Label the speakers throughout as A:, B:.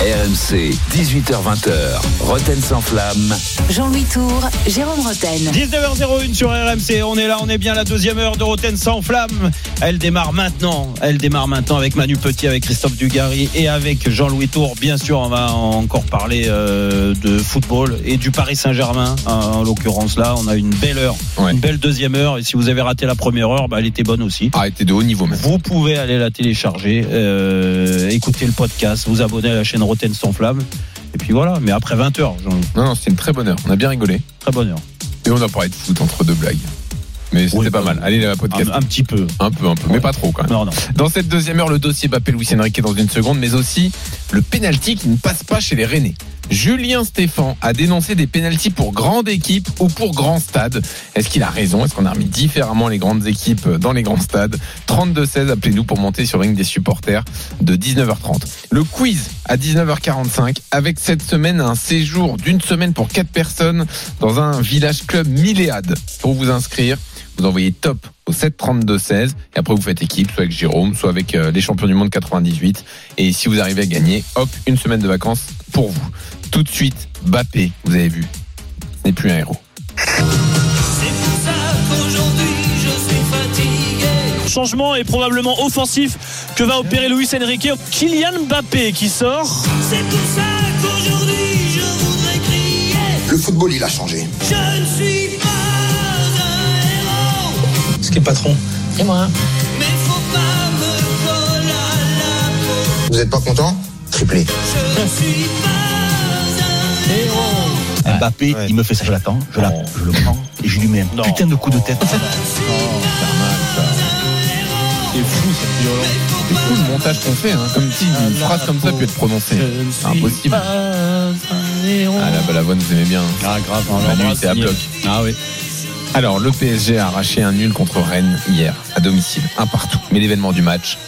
A: RMC, 18h20h, Roten sans flamme.
B: Jean-Louis Tour, Jérôme Roten.
C: 19h01 sur RMC, on est là, on est bien la deuxième heure de Roten sans flamme. Elle démarre maintenant, elle démarre maintenant avec Manu Petit, avec Christophe Dugarry et avec Jean-Louis Tour. Bien sûr, on va encore parler euh, de football et du Paris Saint-Germain. En l'occurrence là, on a une belle heure,
D: Ouais.
C: une belle deuxième heure. Et si vous avez raté la première heure, bah, elle était bonne aussi.
D: Ah, elle était de haut niveau même.
C: Vous pouvez aller la télécharger, euh, écouter le podcast, vous abonner à la chaîne Roten sans flamme. Et puis voilà, mais après 20h, Jean-Louis.
D: Non, non, c'était une très bonne heure. On a bien rigolé.
C: Très bonne heure.
D: Et on a parlé de foot entre deux blagues. Mais c'était
C: Oui,
D: pas
C: bah,
D: mal. Allez, la podcast.
C: un petit peu.
D: Un peu, un peu, mais pas trop quand même.
C: Non, non.
D: Dans cette deuxième heure, le dossier Bappé Luis Enrique dans une seconde, mais aussi le penalty qui ne passe pas chez les Rennais. Julien Stéphan a dénoncé des pénalties pour grande équipe ou pour grand stade. Est-ce qu'il a raison? Est-ce qu'on a remis différemment les grandes équipes dans les grands stades? 32-16, appelez-nous pour monter sur le ring des supporters de 19h30. Le quiz à 19h45 avec cette semaine un séjour d'une semaine pour quatre personnes dans un village club Milléade. Pour vous inscrire, vous envoyez top au 7 32 16 et après vous faites équipe soit avec Jérôme soit avec euh, les champions du monde 98 et si vous arrivez à gagner hop une semaine de vacances pour vous tout de suite Bappé vous avez vu ce n'est plus un héros
E: changement est probablement offensif que va opérer Luis Enrique. Kylian Mbappé qui sort.
F: C'est pour ça qu'aujourd'hui je voudrais crier
G: Le football, il a changé.
F: Je ne suis pas
E: patron.
H: Et moi
F: Mais faut pas me coller à la peau
G: Vous n'êtes pas content? Triplé.
F: Je ne suis pas un héros
I: Mbappé, il me fait ça, je l'attends, je, la- je le prends et je lui mets un putain de coup de tête.
D: c'est fou cette violence c'est fou le montage qu'on fait hein. comme si une phrase comme ça peut être prononcée c'est impossible ah la Balavoine vous aimez bien hein.
C: Ah, grave.
D: Manu
C: l'embrasse,
D: était à bloc
C: Ah oui.
D: Alors, le PSG a arraché un nul contre Rennes hier, à domicile, un partout. Mais l'événement du match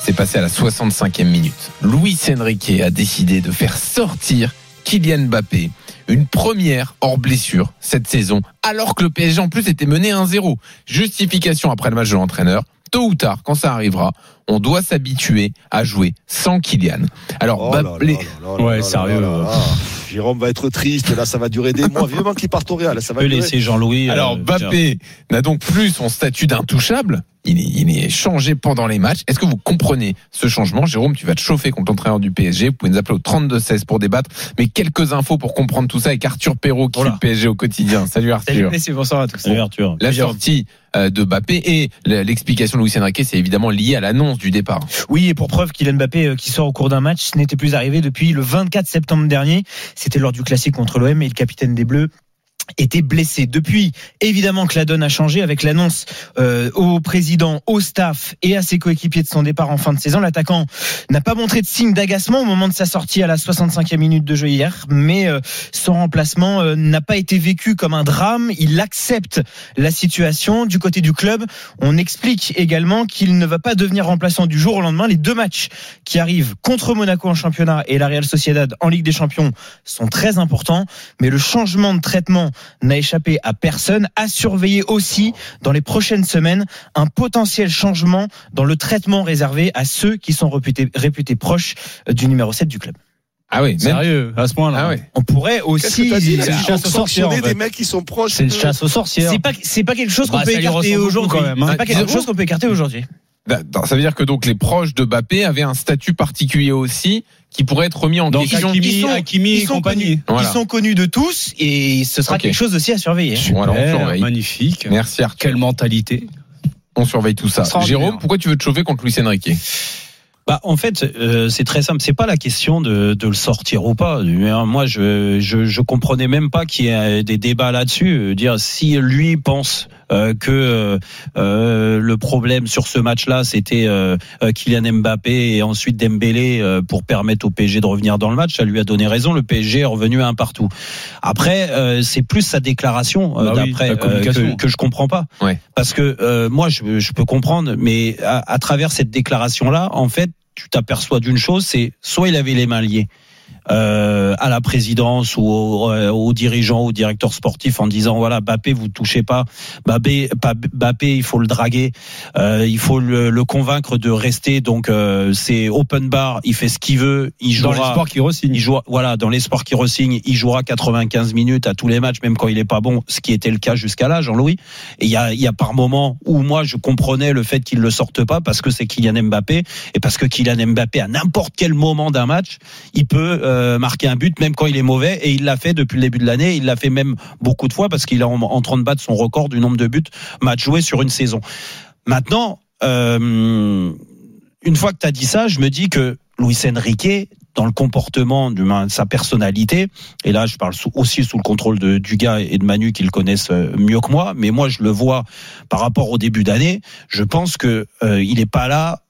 D: s'est passé à la 65e minute. Luis Enrique a décidé de faire sortir Kylian Mbappé, une première hors blessure cette saison, alors que le PSG en plus était mené 1-0. Justification après le match de l'entraîneur. Tôt ou tard, quand ça arrivera, on doit s'habituer à jouer sans Kylian. Alors,
J: Oh
C: Ouais, sérieux,
J: là là là. Jérôme va être triste. Là, ça va durer des mois. Vivement qu'il parte au Real. Ça va
C: laisser Jean-Louis.
D: Alors
C: euh,
D: Mbappé n'a donc plus son statut d'intouchable. Il est, il est changé pendant les matchs. Est-ce que vous comprenez ce changement? Jérôme, tu vas te chauffer contre l'entraîneur du PSG. Vous pouvez nous appeler au 32-16 pour débattre. Mais quelques infos pour comprendre tout ça avec Arthur Perrault qui
C: Voilà.
D: fait le PSG au quotidien. Salut Arthur.
I: bonsoir à tous.
C: Salut Arthur.
D: La sortie euh, de Mbappé et l'explication de Luis Enrique, c'est évidemment lié à l'annonce
I: Oui, et pour preuve, Kylian Mbappé, euh, qui sort au cours d'un match, n'était plus arrivé depuis le 24 septembre dernier. C'était lors du classique contre l'OM et le capitaine des Bleus était blessé. Depuis, évidemment que la donne a changé avec l'annonce euh, au président, au staff et à ses coéquipiers de son départ en fin de saison. L'attaquant n'a pas montré de signe d'agacement au moment de sa sortie à la 65e minute de jeu hier, mais euh, son remplacement euh, n'a pas été vécu comme un drame. Il accepte la situation du côté du club. On explique également qu'il ne va pas devenir remplaçant du jour au lendemain. Les deux matchs qui arrivent contre Monaco en championnat et la Real Sociedad en Ligue des Champions sont très importants, mais le changement de traitement n'a échappé à personne. À surveiller aussi dans les prochaines semaines un potentiel changement dans le traitement réservé à ceux qui sont réputés, réputés proches euh, du numéro 7 du club.
D: Ah oui, même.
C: Sérieux, à ce point-là.
D: Ah.
I: On pourrait aussi.
J: dit là
C: c'est une
J: Ils
C: chasse
J: vont
C: aux sorcières,
J: sanctionner
C: en fait.
J: des mecs qui sont proches.
C: C'est une chasse aux sorcières.
I: C'est pas, c'est pas quelque chose qu'on
C: Bah,
I: peut écarter aujourd'hui.
C: hein.
I: C'est pas quelque chose qu'on peut écarter aujourd'hui.
D: Ça veut dire que donc les proches de Mbappé avaient un statut particulier aussi qui pourrait être remis en
C: Donc
D: question.
C: Hakimi,
I: Ils sont-
C: Hakimi
I: ils
C: et
I: sont
C: compagnie.
I: connus.
D: Voilà.
I: Ils sont connus de tous et ce sera quelque chose aussi à surveiller.
D: On surveille.
C: magnifique.
D: Merci Arthur.
C: Quelle mentalité.
D: On surveille tout ça. Jérôme, pourquoi tu veux te chauffer contre Luis Enrique?
C: Bah, en fait, euh, c'est très simple. C'est pas la question de, de le sortir ou pas. Euh, Moi, je, je, je comprenais même pas qu'il y ait des débats là-dessus. Euh, Dire si lui pense euh, que euh, euh, le problème sur ce match-là, c'était euh, euh, Kylian Mbappé et ensuite Dembélé euh, pour permettre au PSG de revenir dans le match. Ça lui a donné raison. Le PSG est revenu à un partout. Après, euh, c'est plus sa déclaration euh,
D: Bah
C: d'après euh, que, que je comprends pas.
D: Ouais.
C: Parce que euh, moi, je, je peux comprendre, mais à, à travers cette déclaration-là, en fait, tu t'aperçois d'une chose, c'est soit il avait les mains liées. Euh, à la présidence ou aux, euh, aux dirigeants, aux directeurs sportifs en disant voilà Bappé vous touchez pas. Bappé, il faut le draguer. Euh, il faut le, le convaincre de rester. Donc euh, c'est open bar il fait ce qu'il veut il
K: Dans
C: jouera.
K: l'espoir qu'il re-signe.
C: il jouera, voilà, dans l'espoir qu'il resigne, il jouera 95 minutes à tous les matchs, même quand il est pas bon, ce qui était le cas jusqu'à là, Jean-Louis. Et il y a, il y a par moments où moi je comprenais le fait qu'il le sorte pas parce que c'est Kylian Mbappé. Et parce que Kylian Mbappé à n'importe quel moment d'un match, il peut euh, marquer un but même quand il est mauvais et il l'a fait depuis le début de l'année. Il l'a fait même beaucoup de fois parce qu'il est en, train de battre son record du nombre de buts match joués sur une saison. Maintenant, euh, une fois que tu as dit ça, je me dis que Luis Enrique, dans le comportement de sa personnalité, et là je parle aussi sous le contrôle de Dugas et de Manu qui le connaissent euh, mieux que moi, mais moi je le vois par rapport au début d'année, je pense que euh, il n'est pas là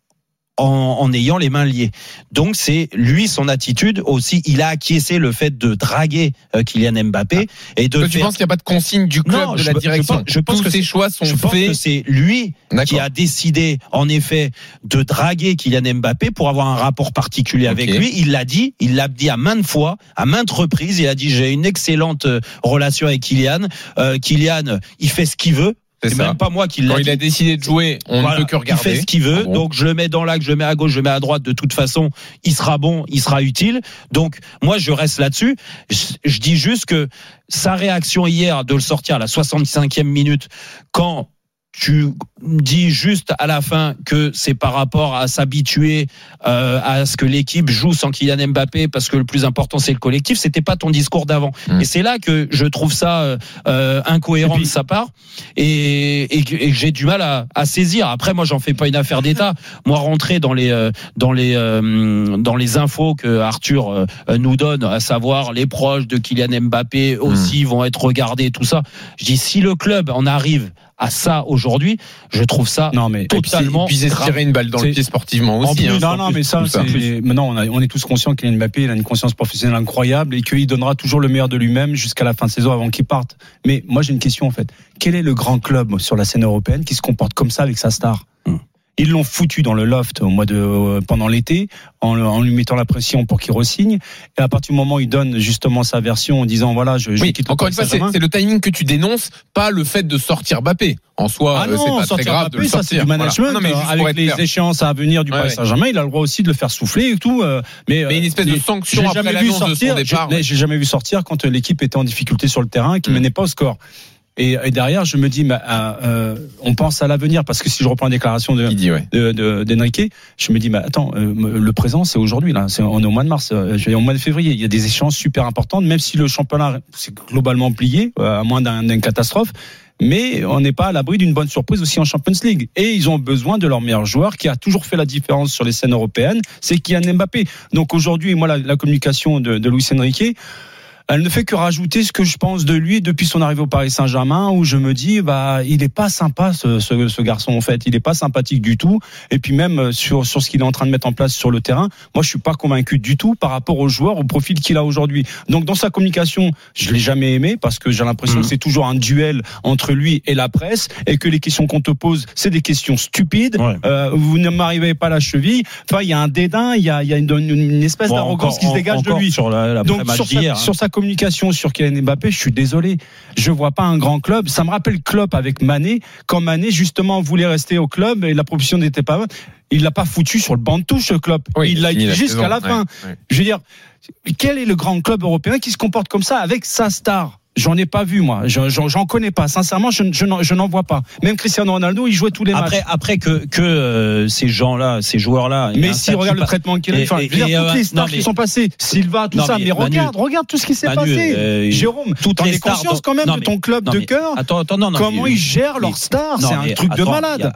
C: en, en ayant les mains liées. Donc c'est lui son attitude aussi. Il a acquiescé le fait de draguer euh, Kylian Mbappé et de
D: Toi, tu
C: faire-
D: penses qu'il n'y a pas de consigne du club
C: Non,
D: de
C: je-
D: la
C: je
D: direction
C: pense- je pense
D: Tous
C: que
D: ces
C: c'est-
D: choix sont
C: je pense que
D: faits.
C: c'est lui qui a décidé, en effet, de draguer Kylian Mbappé pour avoir un rapport particulier avec lui. Il l'a dit, il l'a dit à maintes fois, à maintes reprises. Il a dit j'ai une excellente euh, relation avec Kylian. Euh, Kylian, il fait ce qu'il veut.
D: C'est
C: même pas moi qui
D: Quand
C: l'a
D: il a décidé de jouer, on
C: Voilà,
D: ne peut que regarder.
C: Il fait ce qu'il veut.
D: Ah bon
C: Donc je le mets dans l'axe, je le mets à gauche, je le mets à droite. De toute façon, il sera bon, il sera utile. Donc moi je reste là-dessus. Je, je dis juste que sa réaction hier de le sortir à la 65e minute, quand tu dis juste à la fin que c'est par rapport à s'habituer euh, à ce que l'équipe joue sans Kylian Mbappé parce que le plus important c'est le collectif c'était pas ton discours d'avant.
D: Mm.
C: et c'est là que je trouve ça euh, euh, incohérent
K: puis-
C: de sa part. Et, et que, et j'ai du mal à, à saisir. Après moi j'en fais pas une affaire d'état. Moi rentrer dans les euh, dans les euh, dans les infos que Arthur euh, nous donne à savoir les proches de Kylian Mbappé aussi vont être regardés tout ça. Je dis si le club en arrive à ça aujourd'hui je trouve ça
K: Non, mais.
C: Totalement
D: et puis tirer une balle dans le pied sportivement
K: En
D: aussi.
K: plus,
D: hein.
K: non, non, mais ça, c'est, maintenant, on, a- on est tous conscients qu'Kylian Mbappé, il a une conscience professionnelle incroyable et qu'il donnera toujours le meilleur de lui-même jusqu'à la fin de saison avant qu'il parte. Mais moi, j'ai une question, en fait. Quel est le grand club sur la scène européenne qui se comporte comme ça avec sa star? Ils l'ont foutu dans le loft au mois de euh, pendant l'été en, en lui mettant la pression pour qu'il resigne et à partir du moment où il donne justement sa version en disant voilà je, je
D: Oui,
K: quitte
D: encore une fois, c'est le timing que tu dénonces, pas le fait de sortir Bappé. En soi,
K: Ah
D: euh, c'est pas très grave de
K: Mbappé,
D: le
K: ça
D: sortir.
K: c'est du
D: Voilà.
K: management.
D: Non, mais
K: euh, avec les
D: clair.
K: échéances à venir du
D: Ouais,
K: Paris
D: ouais.
K: Saint-Germain, il a le droit aussi de le faire souffler et tout. euh, mais,
D: Mais une espèce de sanction après
K: jamais vu
D: l'annonce de son départ.
K: J'ai jamais vu sortir quand l'équipe était en difficulté sur le terrain et qu'il
D: Mm.
K: menait pas au score. Et, et derrière, je me dis, bah, euh, on pense à l'avenir parce que si je reprends la déclaration de,
D: dit, ouais.
K: de, de- d'Enrique, je me dis, mais attends, euh, le présent, c'est aujourd'hui, là. C'est, on est au mois de mars, euh, je vais au mois de février. Il y a des échéances super importantes, même si le championnat, c'est globalement plié, euh, à moins d'un, d'une catastrophe. Mais on n'est pas à l'abri d'une bonne surprise aussi en Champions League. Et ils ont besoin de leur meilleur joueur qui a toujours fait la différence sur les scènes européennes, c'est Kylian Mbappé. Donc aujourd'hui, moi, la, la communication de, de Luis Enrique, elle ne fait que rajouter ce que je pense de lui depuis son arrivée au Paris Saint-Germain, où je me dis, bah, il est pas sympa ce, ce, ce garçon en fait, il est pas sympathique du tout. Et puis même euh, sur sur ce qu'il est en train de mettre en place sur le terrain, moi je suis pas convaincu du tout par rapport au joueur, au profil qu'il a aujourd'hui. Donc dans sa communication, je l'ai jamais aimé parce que j'ai l'impression
C: Mhm.
K: que c'est toujours un duel entre lui et la presse et que les questions qu'on te pose, c'est des questions stupides.
C: Ouais.
K: Euh, vous ne m'arrivez pas à la cheville. Enfin, il y a un dédain, il y a, il y a une, une espèce
C: Bon,
K: d'arrogance qui se dégage de lui.
C: sur la,
K: Donc sur sa,
C: hein.
K: sur sa communication sur Kylian Mbappé, je suis désolé, je vois pas un grand club. Ça me rappelle Klopp avec Mané, quand Mané justement voulait rester au club et la proposition n'était pas bonne. Il l'a pas foutu sur le banc de touche.
D: Oui,
K: il l'a utilisé jusqu'à la fin.
D: ouais, ouais.
K: Je veux dire, quel est le grand club européen qui se comporte comme ça avec sa star? J'en ai pas vu moi, Je- j'en connais pas. Sincèrement, je, je n'en- je n'en vois pas. Même Cristiano Ronaldo, il jouait tous les
C: après
K: matchs.
C: après que que euh, ces gens-là ces joueurs-là
K: Mais si regarde le
C: pas-
K: traitement qu'il a, enfin,
C: et-
K: dire,
C: et,
K: toutes
C: euh,
K: les stars
C: non, mais-
K: qui sont passées, Silva, tout
C: Non,
K: ça,
C: mais
K: mais,
C: Manu-
K: regarde, regarde tout ce qui s'est passé.
C: euh,
K: Jérôme,
C: toutes les
K: es
C: stars
K: conscience quand même
C: non,
K: de ton club de cœur
C: Attends, attends, non, non.
K: Comment ils gèrent leurs stars C'est un truc de malade.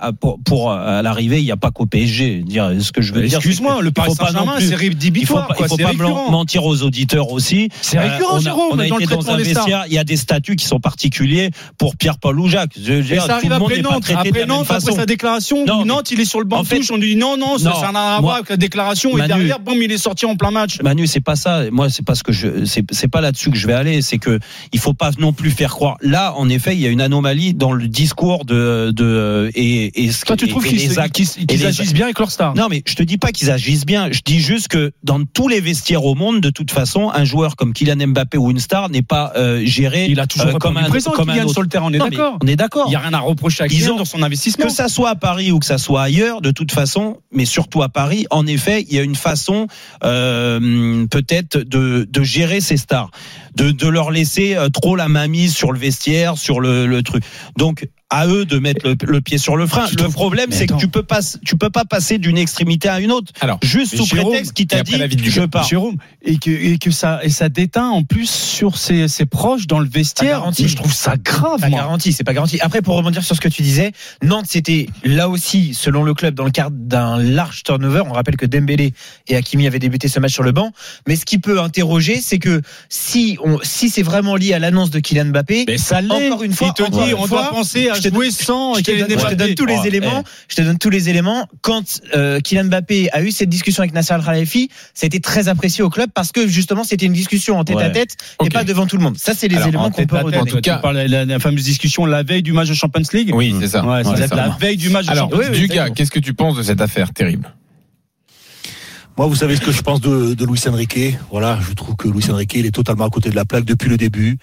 C: pour, l'arrivée, il n'y a pas qu'au PSG. Dire ce que je veux dire.
K: Excuse-moi, le Paris Saint-Germain, c'est rédhibitoire.
C: il faut pas mentir aux auditeurs aussi.
K: C'est récurrent, Jérôme,
C: on a
K: dans le traitement des stars.
C: Il y a des statuts qui sont particuliers pour Pierre-Paul ou Jacques. Je
K: ça arrive après Nantes. Après Nantes, après sa déclaration,
C: Non,
K: Nantes, il est sur le banc
C: en
K: de
C: fait-
K: touche. On lui dit non, non, ça
C: Non,
K: ça n'a rien à voir avec la déclaration. Et derrière, boum, il est sorti en plein match.
C: Manu, c'est pas ça. Moi, c'est pas ce que je, c'est, pas là-dessus que je vais aller. C'est que il faut pas non plus faire croire. Là, en effet, il y a une anomalie dans le discours de, de et, et ce
K: Toi, tu
C: et-
K: trouves qu'ils agissent bien avec leur star?
C: Non, mais je te dis pas qu'ils agissent bien. Je dis juste que dans tous les vestiaires au monde, de toute façon, un joueur comme Kylian Mbappé ou une star n'est pas euh, géré
K: Il a toujours
C: euh, comme un
K: présent,
C: comme un
K: sur le terrain, on est d'accord.
C: On est d'accord.
K: Il n'y a rien à reprocher à Kylian dans son investissement.
C: Que ça soit à Paris ou que ça soit ailleurs, de toute façon, mais surtout à Paris, en effet, il y a une façon euh, peut-être de, de gérer ces stars, de, de leur laisser euh, trop la main mise sur le vestiaire, sur le, le truc. Donc à eux de mettre le, le pied sur le frein. Le problème, c'est que tu peux pas, tu peux pas passer d'une extrémité à une autre.
D: Alors,
C: juste sous
K: Jérôme,
C: prétexte qu'il t'a dit
D: la vie du
C: je pars.
K: Jérôme, et que, et que ça, et ça déteint en plus sur ses, ses proches dans le vestiaire.
I: garanti.
K: Mais je trouve ça grave,
I: Pas
K: moi.
I: garanti, c'est pas garanti. Après, pour rebondir sur ce que tu disais, Nantes, c'était là aussi, selon le club, dans le cadre d'un large turnover. On rappelle que Dembélé et Hakimi avaient débuté ce match sur le banc. Mais ce qui peut interroger, c'est que si on, si c'est vraiment lié à l'annonce de Kylian Mbappé,
K: Mais ça.
I: Encore une fois,
K: Il te dit, on doit penser à
I: je te
K: sans
I: je te,
K: Kylian
I: donne, je te donne
K: Mbappé.
I: tous les
C: Oh,
I: éléments. Je te donne tous les éléments. Quand euh, Kylian Mbappé a eu cette discussion avec Nasser Al Khelaifi, ça a été très apprécié au club parce que justement c'était une discussion en tête à tête et pas devant tout le monde. Ça c'est les
D: Alors,
I: éléments
K: En
I: qu'on peut redonner.
D: En tout
K: tu
D: cas-
K: parles de la, la fameuse discussion la veille du match de Champions League.
D: Oui, c'est ça.
K: Ouais,
D: Ouais,
K: la veille du match de
D: Alors,
K: Champions League.
D: Dugas, qu'est-ce que tu penses de cette affaire terrible?
J: Moi, vous savez ce que je pense de, de Luis Enrique? Voilà, je trouve que Luis Enrique, il est totalement à côté de la plaque depuis le début.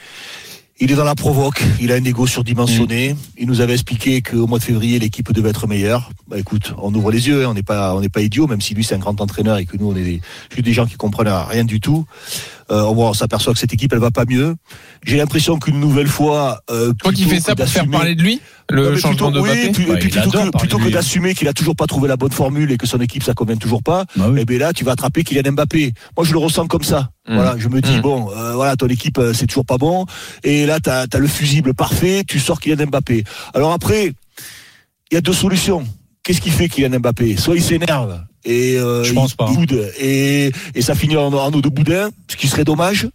J: Il est dans la provoque, il a un ego surdimensionné. Il nous avait expliqué qu'au mois de février, l'équipe devait être meilleure. Bah écoute, on ouvre les yeux, hein, on n'est pas, on n'est pas idiot, même si lui c'est un grand entraîneur et que nous on est des, juste des gens qui comprennent rien du tout. Euh, on voit- on s'aperçoit que cette équipe elle va pas mieux. J'ai l'impression qu'une nouvelle fois, euh,
D: Toi qui
J: plutôt
D: fais ça
J: que
D: pour faire
J: d'assumer-
D: parler de lui, le changement
J: plutôt,
D: de
J: oui, et
K: Ouais, il
J: plutôt que, plutôt d'assumer qu'il a toujours pas trouvé la bonne formule et que son équipe ça convient toujours pas,
K: Bah oui.
J: eh ben là tu vas attraper Kylian Mbappé. Moi je le ressens comme ça.
D: Mm.
J: Voilà, je me dis
D: Mm.
J: bon, euh, voilà ton équipe euh, c'est toujours pas bon et là tu as, le fusible parfait, tu sors Kylian Mbappé. Alors après il y a deux solutions. Qu'est-ce qui fait Kylian Mbappé? Soit il s'énerve et euh,
K: Je pense
J: il
K: pas.
J: boude et, et ça finit en, en eau de boudin, ce qui serait dommage.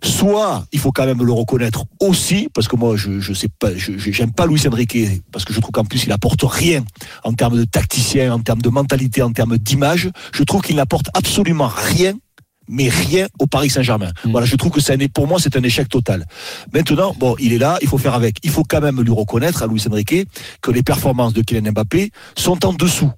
J: Soit il faut quand même le reconnaître aussi, parce que moi je je sais pas, je j'aime pas Luis Enrique parce que je trouve qu'en plus il apporte rien en termes de tacticien, en termes de mentalité, en termes d'image. Je trouve qu'il n'apporte absolument rien. Mais rien au Paris Saint-Germain.
K: Mm.
J: Voilà, je trouve que c'est pour moi c'est un échec total. Maintenant, bon, il est là, il faut faire avec. Il faut quand même lui reconnaître à Luis Enrique que les performances de Kylian Mbappé sont en dessous,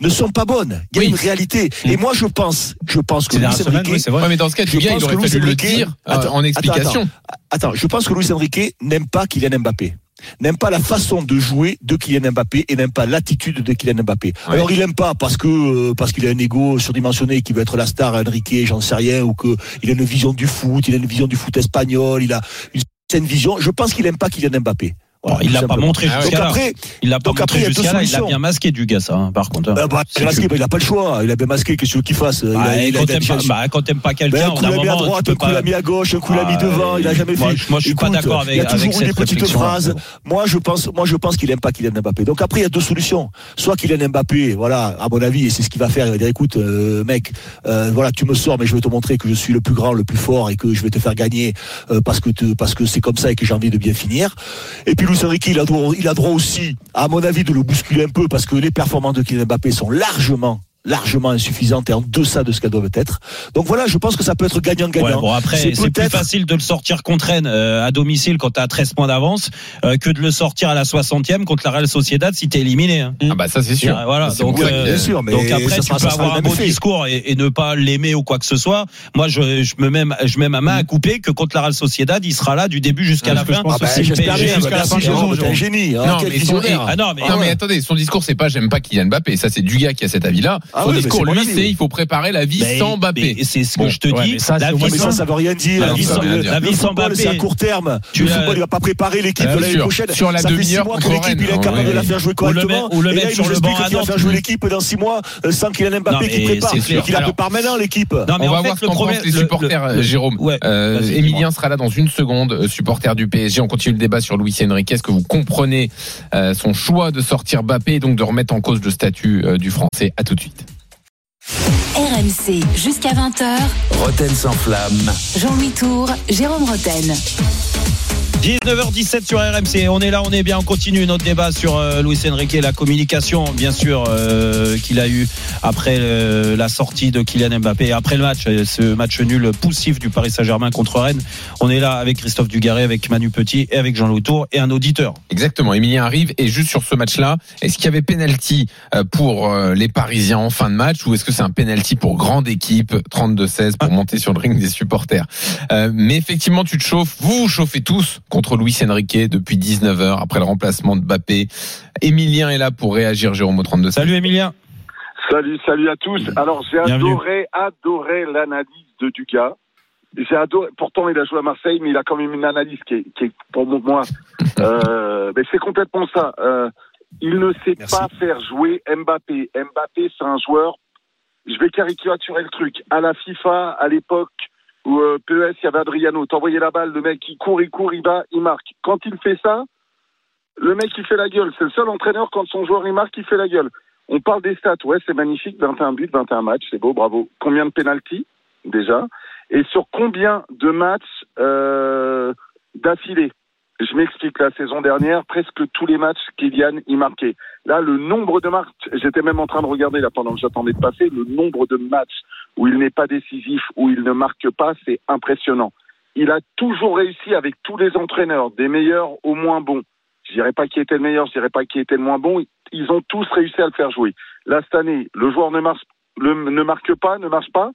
J: ne sont pas bonnes. Il y a
D: Oui.
J: une réalité. Et moi je pense, je pense que
K: semaines,
J: Enrique,
K: oui.
D: Ouais, mais dans ce cas,
J: Je pense
D: il aurait
J: que
D: fallu le dire euh,
J: Attends,
D: en explication.
J: Attends, je pense que Luis Enrique n'aime pas Kylian Mbappé. N'aime pas la façon de jouer de Kylian Mbappé et n'aime pas l'attitude de Kylian Mbappé.
D: Ouais.
J: Alors il n'aime pas parce que euh, parce qu'il a un ego surdimensionné, qu'il veut être la star Enrique, j'en sais rien, ou que il a une vision du foot, il a une vision du foot espagnol, il a une certaine vision. Je pense qu'il n'aime pas Kylian Mbappé.
C: Bon,
J: Voilà,
C: il l'a pas montré
D: Ah
C: jusqu'à là.
J: après,
C: Il l'a pas montré jusqu'à là. Il a
J: solutions.
C: bien masqué du gars, ça, hein, par contre. hein.
J: euh, bah, masqué, bah, il a pas le choix. Il a bien masqué. Qu'est-ce qu'il fasse Il
C: Bah,
J: a- il a-
C: quand
J: il
C: t'aimes pas- bah, quand t'aimes pas quelqu'un,
J: un
C: au
J: coup l'a mis à droite, un coup l'a mis à gauche, un coup l'a mis
C: Ah,
J: devant, il a jamais
C: moi,
J: fait.
C: je- moi, je suis pas d'accord avec-
J: Il y a toujours des petites phrases. Moi, je pense, moi, je pense qu'il aime pas Kylian Mbappé. Donc après, il y a deux solutions. Soit Kylian Mbappé, voilà, à mon avis, et c'est ce qu'il va faire. Il va dire, écoute, euh, mec, euh, voilà, tu me sors, mais je vais te montrer que je suis le plus grand, le plus fort, et que je vais te faire gagner euh, parce que parce que c'est comme ça et que j'ai envie de bien finir. Et puis Luis Enrique, il a droit, il a droit aussi, à mon avis, de le bousculer un peu parce que les performances de Kylian Mbappé sont largement largement insuffisantes et en deçà de ce qu'elles doivent être. Donc voilà, je pense que ça peut être gagnant-gagnant.
C: Ouais, bon après c'est plus facile de le sortir contre Rennes euh, à domicile quand t'as 13 points d'avance euh, que de le sortir à la 60e contre la Real Sociedad si t'es éliminé. hein.
D: Ah bah ça c'est sûr.
C: Ouais, Voilà,
D: C'est
C: donc,
D: ça
C: euh,
J: bien sûr, mais
C: donc après
J: ça
C: tu
J: sera-
C: peux avoir un beau discours et, et ne pas l'aimer ou quoi que ce soit. Moi je, je me mets je mets ma main à couper que contre la Real Sociedad il sera là du début jusqu'à la
K: Parce que je
C: fin.
K: pense
J: Ah bah,
C: jusqu'à la fin la
J: un génie. hein,
D: Non, mais.
C: Ah non mais
D: attendez, son discours c'est pas j'aime pas Kylian Mbappé, ça c'est Dugas qui a cet avis-là.
J: Ah
D: son
J: oui,
D: discours lui c'est il faut préparer la vie
C: mais-
D: sans Mbappé.
C: c'est ce que
D: Bon,
C: je te
K: ouais,
C: dis.
K: mais ça,
C: la vie
J: mais ça, veut rien dire.
C: La vie sans-
J: football,
C: la vie
J: le
C: sans Mbappé.
J: c'est à court terme.
C: Tu
J: le football, il va pas préparer l'équipe de l'année
D: sûr.
J: prochaine.
D: Sur la
J: ça fait six
D: demi-heure
J: mois que
D: contre
J: l'équipe, il est
D: Rennes.
J: incapable
D: Ouais.
J: de la faire jouer correctement.
C: ou le
J: Et il
C: sur le banc à
J: qu'il faire jouer l'équipe dans six mois euh, sans Kylian
C: Non,
J: Mbappé
C: mais
J: qui prépare.
C: sûr.
J: Qu'il la prépare maintenant, l'équipe.
C: Non, mais
D: On va voir ce
C: le
D: qu'en
C: problème-
D: pensent les
C: le-
D: supporters,
C: le-
D: euh, Jérôme. Euh, Emilien
C: dis-moi.
D: sera là dans une seconde, euh, supporter du PSG. On continue le débat sur Luis Enrique. Est-ce que vous comprenez euh, son choix de sortir Mbappé et donc de remettre en cause le statut euh, du Français À tout de suite.
B: RMC jusqu'à 20h.
A: Roten sans flamme.
B: Jean-Louis Tour, Jérôme Roten.
C: 19h17 sur RMC. On est là, on est bien, on continue notre débat sur euh, Luis Enrique et la communication, bien sûr, euh, qu'il a eu après euh, la sortie de Kylian Mbappé, et après le match, euh, ce match nul poussif du Paris Saint-Germain contre Rennes. On est là avec Christophe Dugaré, avec Manu Petit et avec Jean-Louis Tour et un auditeur.
D: Exactement. Emilien arrive et juste sur ce match-là, est-ce qu'il y avait penalty euh, pour les Parisiens en fin de match ou est-ce que c'est un penalty pour grande équipe 32-16 pour monter sur le ring des supporters? Euh, Mais effectivement, tu te chauffes. Vous vous chauffez tous contre Luis Enrique depuis 19h après le remplacement de Mbappé. Emilien est là pour réagir. Jérôme au 32.
C: Salut Emilien.
L: Salut, salut à tous. Alors j'ai adoré, adoré l'analyse de Dugas. J'ai adoré. Pourtant, il a joué à Marseille, mais il a quand même une analyse qui est, qui est pour moi. Euh, mais c'est complètement ça. Euh, il ne sait pas faire jouer Mbappé. Mbappé, c'est un joueur. Je vais caricaturer le truc. À la FIFA, à l'époque où euh, PES, il y avait Adriano. T'envoyais la balle, le mec, il court, il court, il va, il marque. Quand il fait ça, le mec, il fait la gueule. C'est le seul entraîneur quand son joueur il marque, il fait la gueule. On parle des stats, ouais, c'est magnifique, 21 buts, 21 matchs, c'est beau, bravo. Combien de pénalties déjà? Et sur combien de matchs euh, d'affilée? Je m'explique, la saison dernière, presque tous les matchs, Kylian y marquait. Là, le nombre de matchs, j'étais même en train de regarder là pendant que j'attendais de passer, le nombre de matchs où il n'est pas décisif, où il ne marque pas, c'est impressionnant. Il a toujours réussi avec tous les entraîneurs, des meilleurs au moins bons. Je dirais pas qui était le meilleur, je dirais pas qui était le moins bon. Ils ont tous réussi à le faire jouer. Là, cette année, le joueur ne marche, ne marque pas, ne marche pas.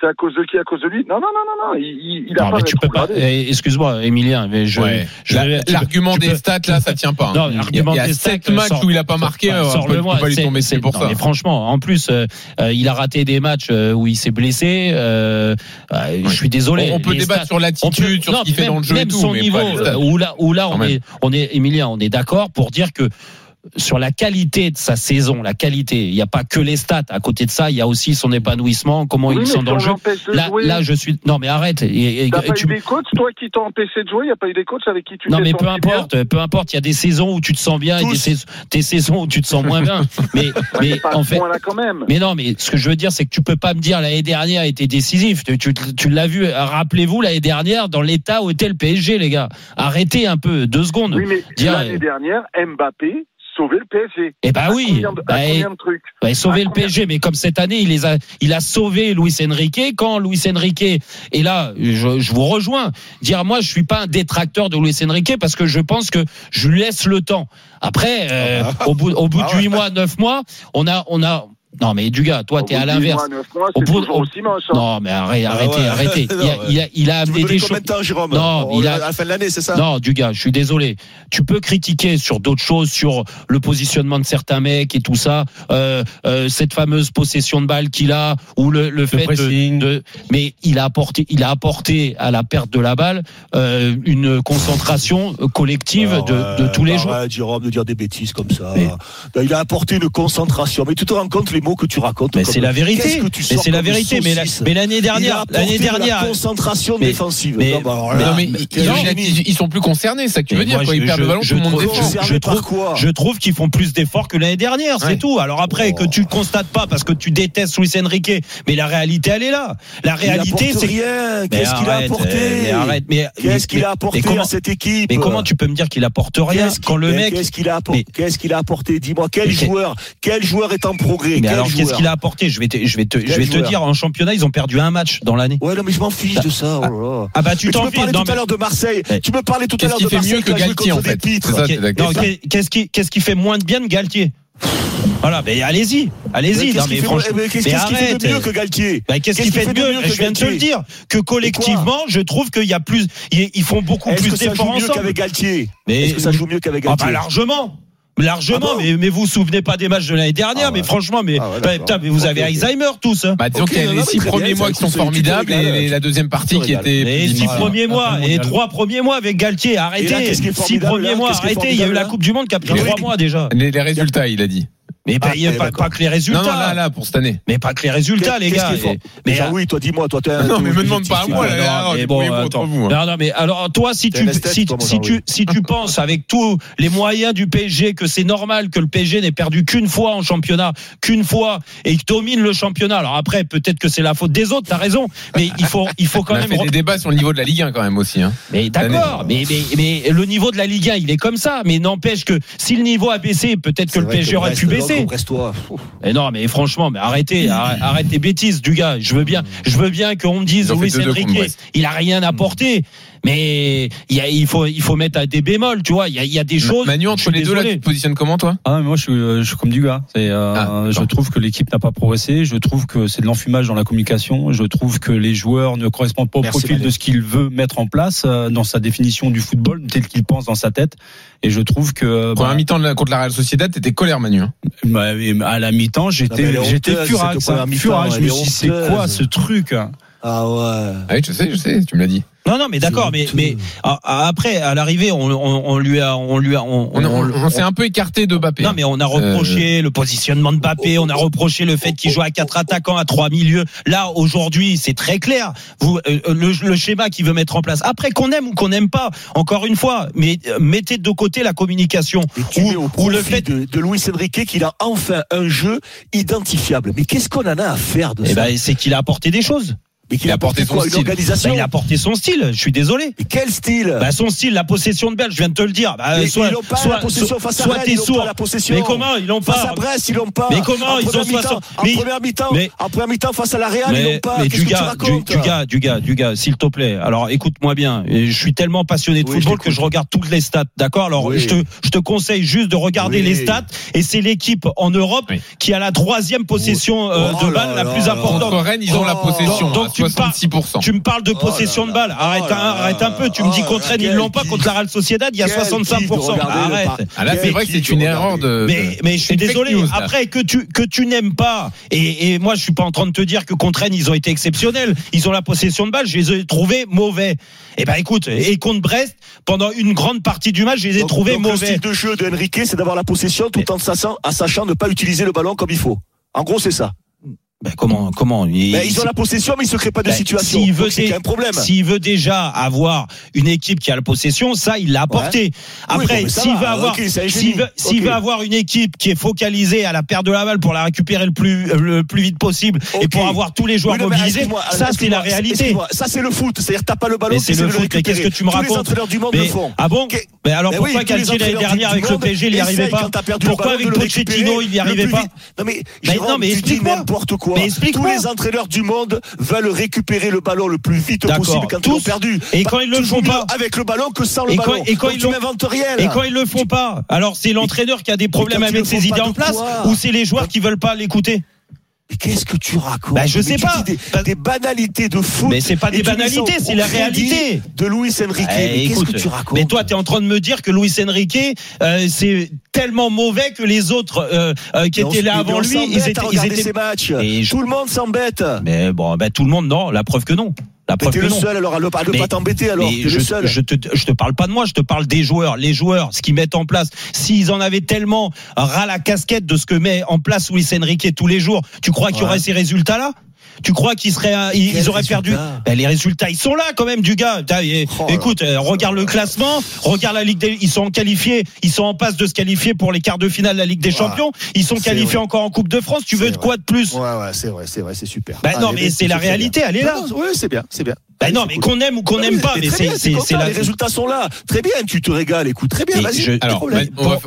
L: C'est à cause de qui? À cause de lui? Non, non, non, non, non. Il, il, il a
C: Non,
L: pas
C: mais tu peux pas. eh, Excuse-moi, Emilien, mais je.
D: Ouais. La- L'argument des
C: peux-
D: stats là, ça tient pas. hein.
C: Non,
D: il y a,
C: l'argument
D: il y a
C: des stats,
D: sept matchs
C: sort-
D: où il a pas marqué. euh, peut,
C: Sors-le-moi,
D: on peut pas lui
C: c'est-
D: tomber
C: c'est-
D: pour
C: non,
D: ça.
C: Mais franchement, en plus, euh, euh, il a raté des matchs euh, où il s'est blessé. euh, euh, Je suis désolé.
D: On, on peut débattre
C: stats-
D: sur l'attitude, sur ce qu'il fait dans le jeu et
C: même son niveau,
D: stats.
C: euh, où là, où là,
D: Quand
C: on
D: même.
C: est, on est, Emilien, on est d'accord pour dire que sur la qualité de sa saison, la qualité, il n'y a pas que les stats. À côté de ça, il y a aussi son épanouissement, comment
L: Oui,
C: il sent dans
L: on
C: le jeu. Là,
L: jouer-
C: là, je suis. Non, mais arrête. Et-
L: T'as pas
C: tu-
L: eu des coachs, toi, qui t'ont empêché de jouer? Il n'y a pas eu des coachs avec qui tu
C: non mais peu
L: senti bien?
C: importe, peu importe. Il y a des saisons où tu te sens bien et des, sais- des saisons où tu te sens moins bien. Mais
L: Ouais,
C: mais
L: pas à
C: en fait,
L: point-là quand même.
C: mais non, mais ce que je veux dire, c'est que tu peux pas me dire l'année dernière était décisif. Tu, tu, tu l'as vu. Rappelez-vous l'année dernière dans l'état où était le PSG, les gars. Arrêtez un peu deux secondes.
L: Oui, mais
C: Dire-
L: l'année dernière, Mbappé sauvait le PSG.
C: Eh ben
L: À
C: oui.
L: combien de- à
C: Bah,
L: combien de trucs
C: Ouais, sauver
L: À
C: le
L: combien-
C: PSG, mais comme cette année, il les a, il a sauvé Luis Enrique. Quand Luis Enrique et là, je, je vous rejoins. Dire moi, je suis pas un détracteur de Luis Enrique parce que je pense que je lui laisse le temps. Après, euh, au bout, au bout de huit mois, neuf mois, on a, on a. Non mais du gars, toi t'es à l'inverse.
L: aussi hein.
C: Non mais arrête,
J: Ah
C: arrêtez,
J: ouais.
C: arrêtez. Il a, il a, il a
J: Tu
C: amené des
J: combien
C: choses.
J: de temps, Jérôme
C: Non,
J: On-
C: il a-
J: À la fin de l'année, c'est ça
C: Non, du gars, je suis désolé. Tu peux critiquer sur d'autres choses, sur le positionnement de certains mecs et tout ça, euh, euh, cette fameuse possession de balle qu'il a, ou le, le fait de, mais il a apporté, il a apporté à la perte de la balle euh, une concentration collective
J: Alors,
C: de,
J: euh,
C: de tous les joueurs.
J: Jérôme, de dire des bêtises comme ça.
C: Mais-
J: Ben, il a apporté une concentration. Mais tu te rends compte les mots que tu racontes
C: Mais c'est la vérité. Mais c'est la vérité. Mais la-
J: saucisse
C: mais l'année dernière, l'année
J: de la
C: dernière,
J: concentration
C: Mais-
J: défensive.
C: mais-
J: Non, bah, là,
D: non, mais ils, sont plus concernés, c'est ça que tu veux dire
C: moi,
D: quand
C: je-
D: ils perdent le ballon,
C: je
D: tout le monde
C: je trouve-
J: quoi
C: Je trouve qu'ils font plus d'efforts que l'année dernière, c'est
D: Ouais.
C: tout. Alors après, que tu ne constates pas parce que tu détestes Luis Enrique, mais la réalité, elle est là. La réalité, c'est
J: Qu'est-ce qu'il a apporté
C: mais arrête, mais-
J: Qu'est-ce qu'il a apporté à cette équipe
C: Mais comment tu peux me dire qu'il apporte rien quand le mec
J: Qu'est-ce qu'il a apporté
C: Mais-
J: Qu'est-ce qu'il a apporté? Dis-moi, quel joueur Quel joueur est en progrès?
C: Alors, qu'est-ce qu'il a apporté Je vais te, je vais te, je vais te dire, en championnat, ils ont perdu un match dans l'année.
J: Ouais, non, mais je m'en fiche de ça. oh là là.
C: Ah bah tu
J: Mais tu
C: t'en
J: me
C: fiches.
J: parlais tout à l'heure de Marseille. Tu me parlais tout à
D: Qu'est-ce
J: l'heure de
D: fait
J: Marseille
D: fait
C: qu'est-ce qui, qu'est-ce qui fait moins de bien que Galtier Voilà, mais allez-y, allez-y.
J: Qu'est-ce qu'il fait-
C: franchement,
J: mais qu'est-ce
C: mais
J: qu'est-ce qu'il fait
C: arrête.
J: de mieux que Galtier
C: Bah, qu'est-ce qu'il fait de mieux
J: que
C: Je viens de te le dire. Que collectivement, je trouve qu'il y a plus, ils font beaucoup
J: Est-ce
C: plus
J: que ça joue
C: d'efforts
J: mieux
C: ensemble.
J: qu'avec Galtier
C: Mais-
J: Est-ce que ça joue mieux qu'avec
C: Ah
J: Galtier
C: bah largement. Largement,
J: Ah bon
C: mais, mais vous vous souvenez pas des matchs de l'année dernière,
J: Ah ouais.
C: mais franchement, mais,
J: Ah ouais,
C: bah,
J: d'accord.
C: putain, mais vous avez. Alzheimer tous. Hein.
D: Bah, disons qu'il y a
J: non,
D: les six premiers
J: bien,
D: mois qui sont formidables et la deuxième partie qui était
C: Les six premiers mois et trois premiers mois avec Galtier, arrêtez. Six premiers mois, arrêtez. Il y a eu la Coupe du Monde qui a pris trois mois déjà.
D: Les résultats, il a dit.
C: Mais pas,
J: Ah,
C: pas, que les résultats.
D: Non, non, là, là, pour cette année.
C: Mais pas que les résultats, les gars.
J: qu'il Mais
C: Mais,
J: Jean-Louis, toi, dis-moi, toi, t'es un.
D: Non, mais me demande pas à moi,
J: là.
C: non, mais bon, attends.
D: entre vous, hein.
C: Non, non, mais alors toi, si tu si,
J: toi, mon
C: si tu si tu penses avec tous les moyens du PSG que c'est normal que le PSG n'ait perdu qu'une fois en championnat, qu'une fois et que domine le championnat. Alors après, peut-être que c'est la faute des autres. T'as raison, mais il faut il faut
D: On
C: quand
D: a
C: même.
D: fait
C: re-
D: des débats sur le niveau de la Ligue 1 quand même aussi. Hein.
C: Mais d'accord, mais, mais, mais le niveau de la Ligue 1, il est comme ça. Mais n'empêche que si le niveau a baissé, peut-être que le PSG aurait pu
J: non, Brestois.
C: Mais non, mais franchement, mais arrêtez, arrête, tes bêtises, du gars. Je veux bien, je veux bien qu'on me dise
D: Ils ont fait
C: Luis
D: 2-2 contre
C: Enrique,
D: Brest.
C: il a rien apporté. Mais il, y a, il faut, il faut mettre des bémols, tu vois. Il y a, il y a des choses.
D: Manu, entre les deux, là, tu te positionnes comment, toi?
K: Ah, mais moi, je suis, euh, je suis comme du gars. Euh,
D: Ah,
K: je trouve que l'équipe n'a pas progressé. Je trouve que c'est de l'enfumage dans la communication. Je trouve que les joueurs ne correspondent pas au
J: Merci,
K: profil
J: Manu.
K: de ce qu'il veut mettre en place euh, dans sa définition du football, tel qu'il pense dans sa tête. Et je trouve que
D: Première
K: bah,
D: mi-temps la- contre la Real Sociedad, t'étais colère, Manu. hein.
K: bah, et à la mi-temps, j'étais, furax. hein,
J: mi-temps,
K: furax. Je me suis dit, c'est quoi ce truc
J: Ah ouais.
D: Ah oui, je sais, je sais, tu me l'as dit.
C: Non, non, mais d'accord, mais, mais ah, ah, après, à l'arrivée, on, on, on lui a, on lui a, on,
D: On, on-
C: on-
D: on s'est un peu écarté de Mbappé.
C: Non, mais on a reproché le positionnement de Mbappé, on a reproché le fait qu'il joue à quatre attaquants, à trois milieux. Là, aujourd'hui, c'est très clair. Vous, euh, le, le schéma qu'il veut mettre en place. Après, qu'on aime ou qu'on n'aime pas, encore une fois, mais euh, mettez de côté la communication.
J: Et
C: Ou, ou le fait.
J: de, de Luis Enrique qu'il a enfin un jeu identifiable. Mais qu'est-ce qu'on en a à faire de
C: Eh
J: ça
C: ben, c'est qu'il a apporté des choses.
J: Mais qu'il
D: il a
J: apporté
D: son
J: quoi Une
D: style.
J: organisation
C: Bah, il a apporté son style. Je suis désolé.
J: Mais quel style
C: Bah, son style, la possession de balle, je viens de te le dire. Bah,
J: Mais
C: soit,
J: ils n'ont pas
C: soit,
J: la possession
C: soit-
J: face à
C: soit
J: Rennes,
C: t'es
J: ils n'ont
C: sourd.
J: pas la possession.
C: Mais comment ils l'ont
J: Face
C: pas
J: à Brest, ils l'ont pas.
C: Mais comment
J: En
C: ils ont 60
J: mi-temps- En
C: mais-
J: première mi-temps,
C: mais-
J: en première mi-temps face à la Real, ils
C: mais,
J: l'ont pas.
C: mais du
J: que tu
C: gars, du, du gars, du gars, du gars, s'il te plaît. Alors écoute-moi bien. Je suis tellement passionné de
J: Oui, je
C: football que je regarde toutes les stats. D'accord? Alors
J: Oui.
C: je te, je te conseille juste de regarder
J: Oui.
C: les stats. Et c'est l'équipe en Europe qui a la troisième possession euh,
J: Oh
C: de
J: là
C: balle la plus importante.
D: Rennes, ils ont la
J: Oh.
D: possession à
C: tu me parles-
D: 66%.
C: Tu me parles de possession
J: là
C: de balle. Arrête,
J: Oh
C: arrête un peu. Tu me dis
J: Oh
C: contre Rennes, ils l'ont pas. Contre la Real Sociedad, il y a
J: Quel
C: 65%.
J: kiff de regarder le
C: Arrête.
D: Ah là, c'est vrai que c'est une erreur de.
C: Mais, mais je suis désolé. Après que tu que tu n'aimes pas et, et moi je suis pas en train de te dire que contre Rennes ils ont été exceptionnels. Ils ont la possession de balle. Je les ai trouvés mauvais. Eh ben écoute et contre Brest pendant une grande partie du match je les ai
J: Donc-
C: trouvés
J: donc Le
C: mauvais.
J: style de jeu de Enrique, c'est d'avoir la possession tout en sachant, en sachant ne pas utiliser le ballon comme il faut. En gros, c'est ça.
C: Ben, comment comment il-
J: Ben, ils ont la possession, mais ils se créent pas de
C: Ben,
J: situation.
C: s'il veut
J: Donc, c'est
C: des-
J: un problème.
C: S'il veut déjà avoir une équipe qui a la possession, ça il l'a apporté. Après, s'il
J: va,
C: veut avoir, s'il veut, avoir une équipe qui est focalisée à la perte de la balle pour la récupérer le plus le plus vite possible et pour avoir tous les joueurs
J: Oui, non, mais
C: mobilisés, ça c'est la réalité.
J: Ça, c'est le foot. C'est-à-dire, t'as pas le ballon,
C: c'est le foot. Qu'est-ce que tu me
J: Tous les
C: racontes
J: entraîneurs du monde le font.
C: Ah bon. Mais alors
J: Mais
C: pourquoi Galtier l'année dernière avec le PSG il n'y arrivait pas Pourquoi avec Pochettino il n'y arrivait pas.
J: Non mais, Jérôme,
C: non, mais explique-moi.
J: n'importe quoi.
C: Mais.
J: Tous les entraîneurs du monde veulent récupérer le ballon le plus vite possible quand ils
C: Tous.
J: l'ont perdu.
C: Et
J: Bah,
C: quand ils le font pas
J: avec le ballon que sans le
C: Et quand-
J: ballon.
C: et quand
J: Donc,
C: ils
J: n'inventes rien. là.
C: Et quand ils le font pas, alors c'est l'entraîneur qui a des problèmes
J: ils
C: avec ses idées en place ou c'est les joueurs qui veulent pas l'écouter
J: Mais qu'est-ce que tu racontes
C: Bah, je
J: Mais
C: sais
J: tu
C: pas.
J: Des,
C: Parce-
J: des banalités de foot.
C: Mais c'est pas des banalités, c'est la réalité.
J: De Luis Enrique.
C: Eh,
J: mais qu'est-ce que tu racontes
C: mais toi, tu es en train de me dire que Luis Enrique, euh, c'est tellement mauvais que les autres euh, euh, qui étaient là avant lui, ils étaient, ils étaient.
J: ces matchs.
C: Et je-
J: Tout le monde s'embête.
C: Mais bon, ben, tout le monde, non. La preuve que non. La
J: Mais
C: que
J: le
C: non.
J: seul alors à ne pas, t'embêter alors.
C: Je,
J: le seul.
C: je te, je te parle pas de moi, je te parle des joueurs. Les joueurs, ce qu'ils mettent en place. S'ils en avaient tellement ras la casquette de ce que met en place Luis Enrique tous les jours, tu crois qu'il y aurait ces résultats-là? Tu crois qu'ils seraient, un- ils, auraient perdu Ben, Les résultats, ils sont là quand même, du gars.
J: Oh
C: écoute, euh, regarde le classement, regarde la Ligue des, ils sont qualifiés, ils sont en passe de se qualifier pour les quarts de finale de la Ligue des Champions. Ils sont qualifiés
J: vrai.
C: encore en Coupe de France. Tu veux de quoi de plus
J: Ouais, ouais, c'est vrai, c'est vrai, c'est super.
C: Ben non,
J: Allez,
C: mais c'est la réalité,
J: bien.
C: elle est là.
J: Non, non, Ouais, c'est bien, c'est bien.
C: Ben non, mais qu'on aime ou qu'on
J: Non,
C: n'aime pas, mais c'est.
J: Les résultats sont là. Très bien, tu te régales. Écoute, très bien, vas-y.
D: Alors,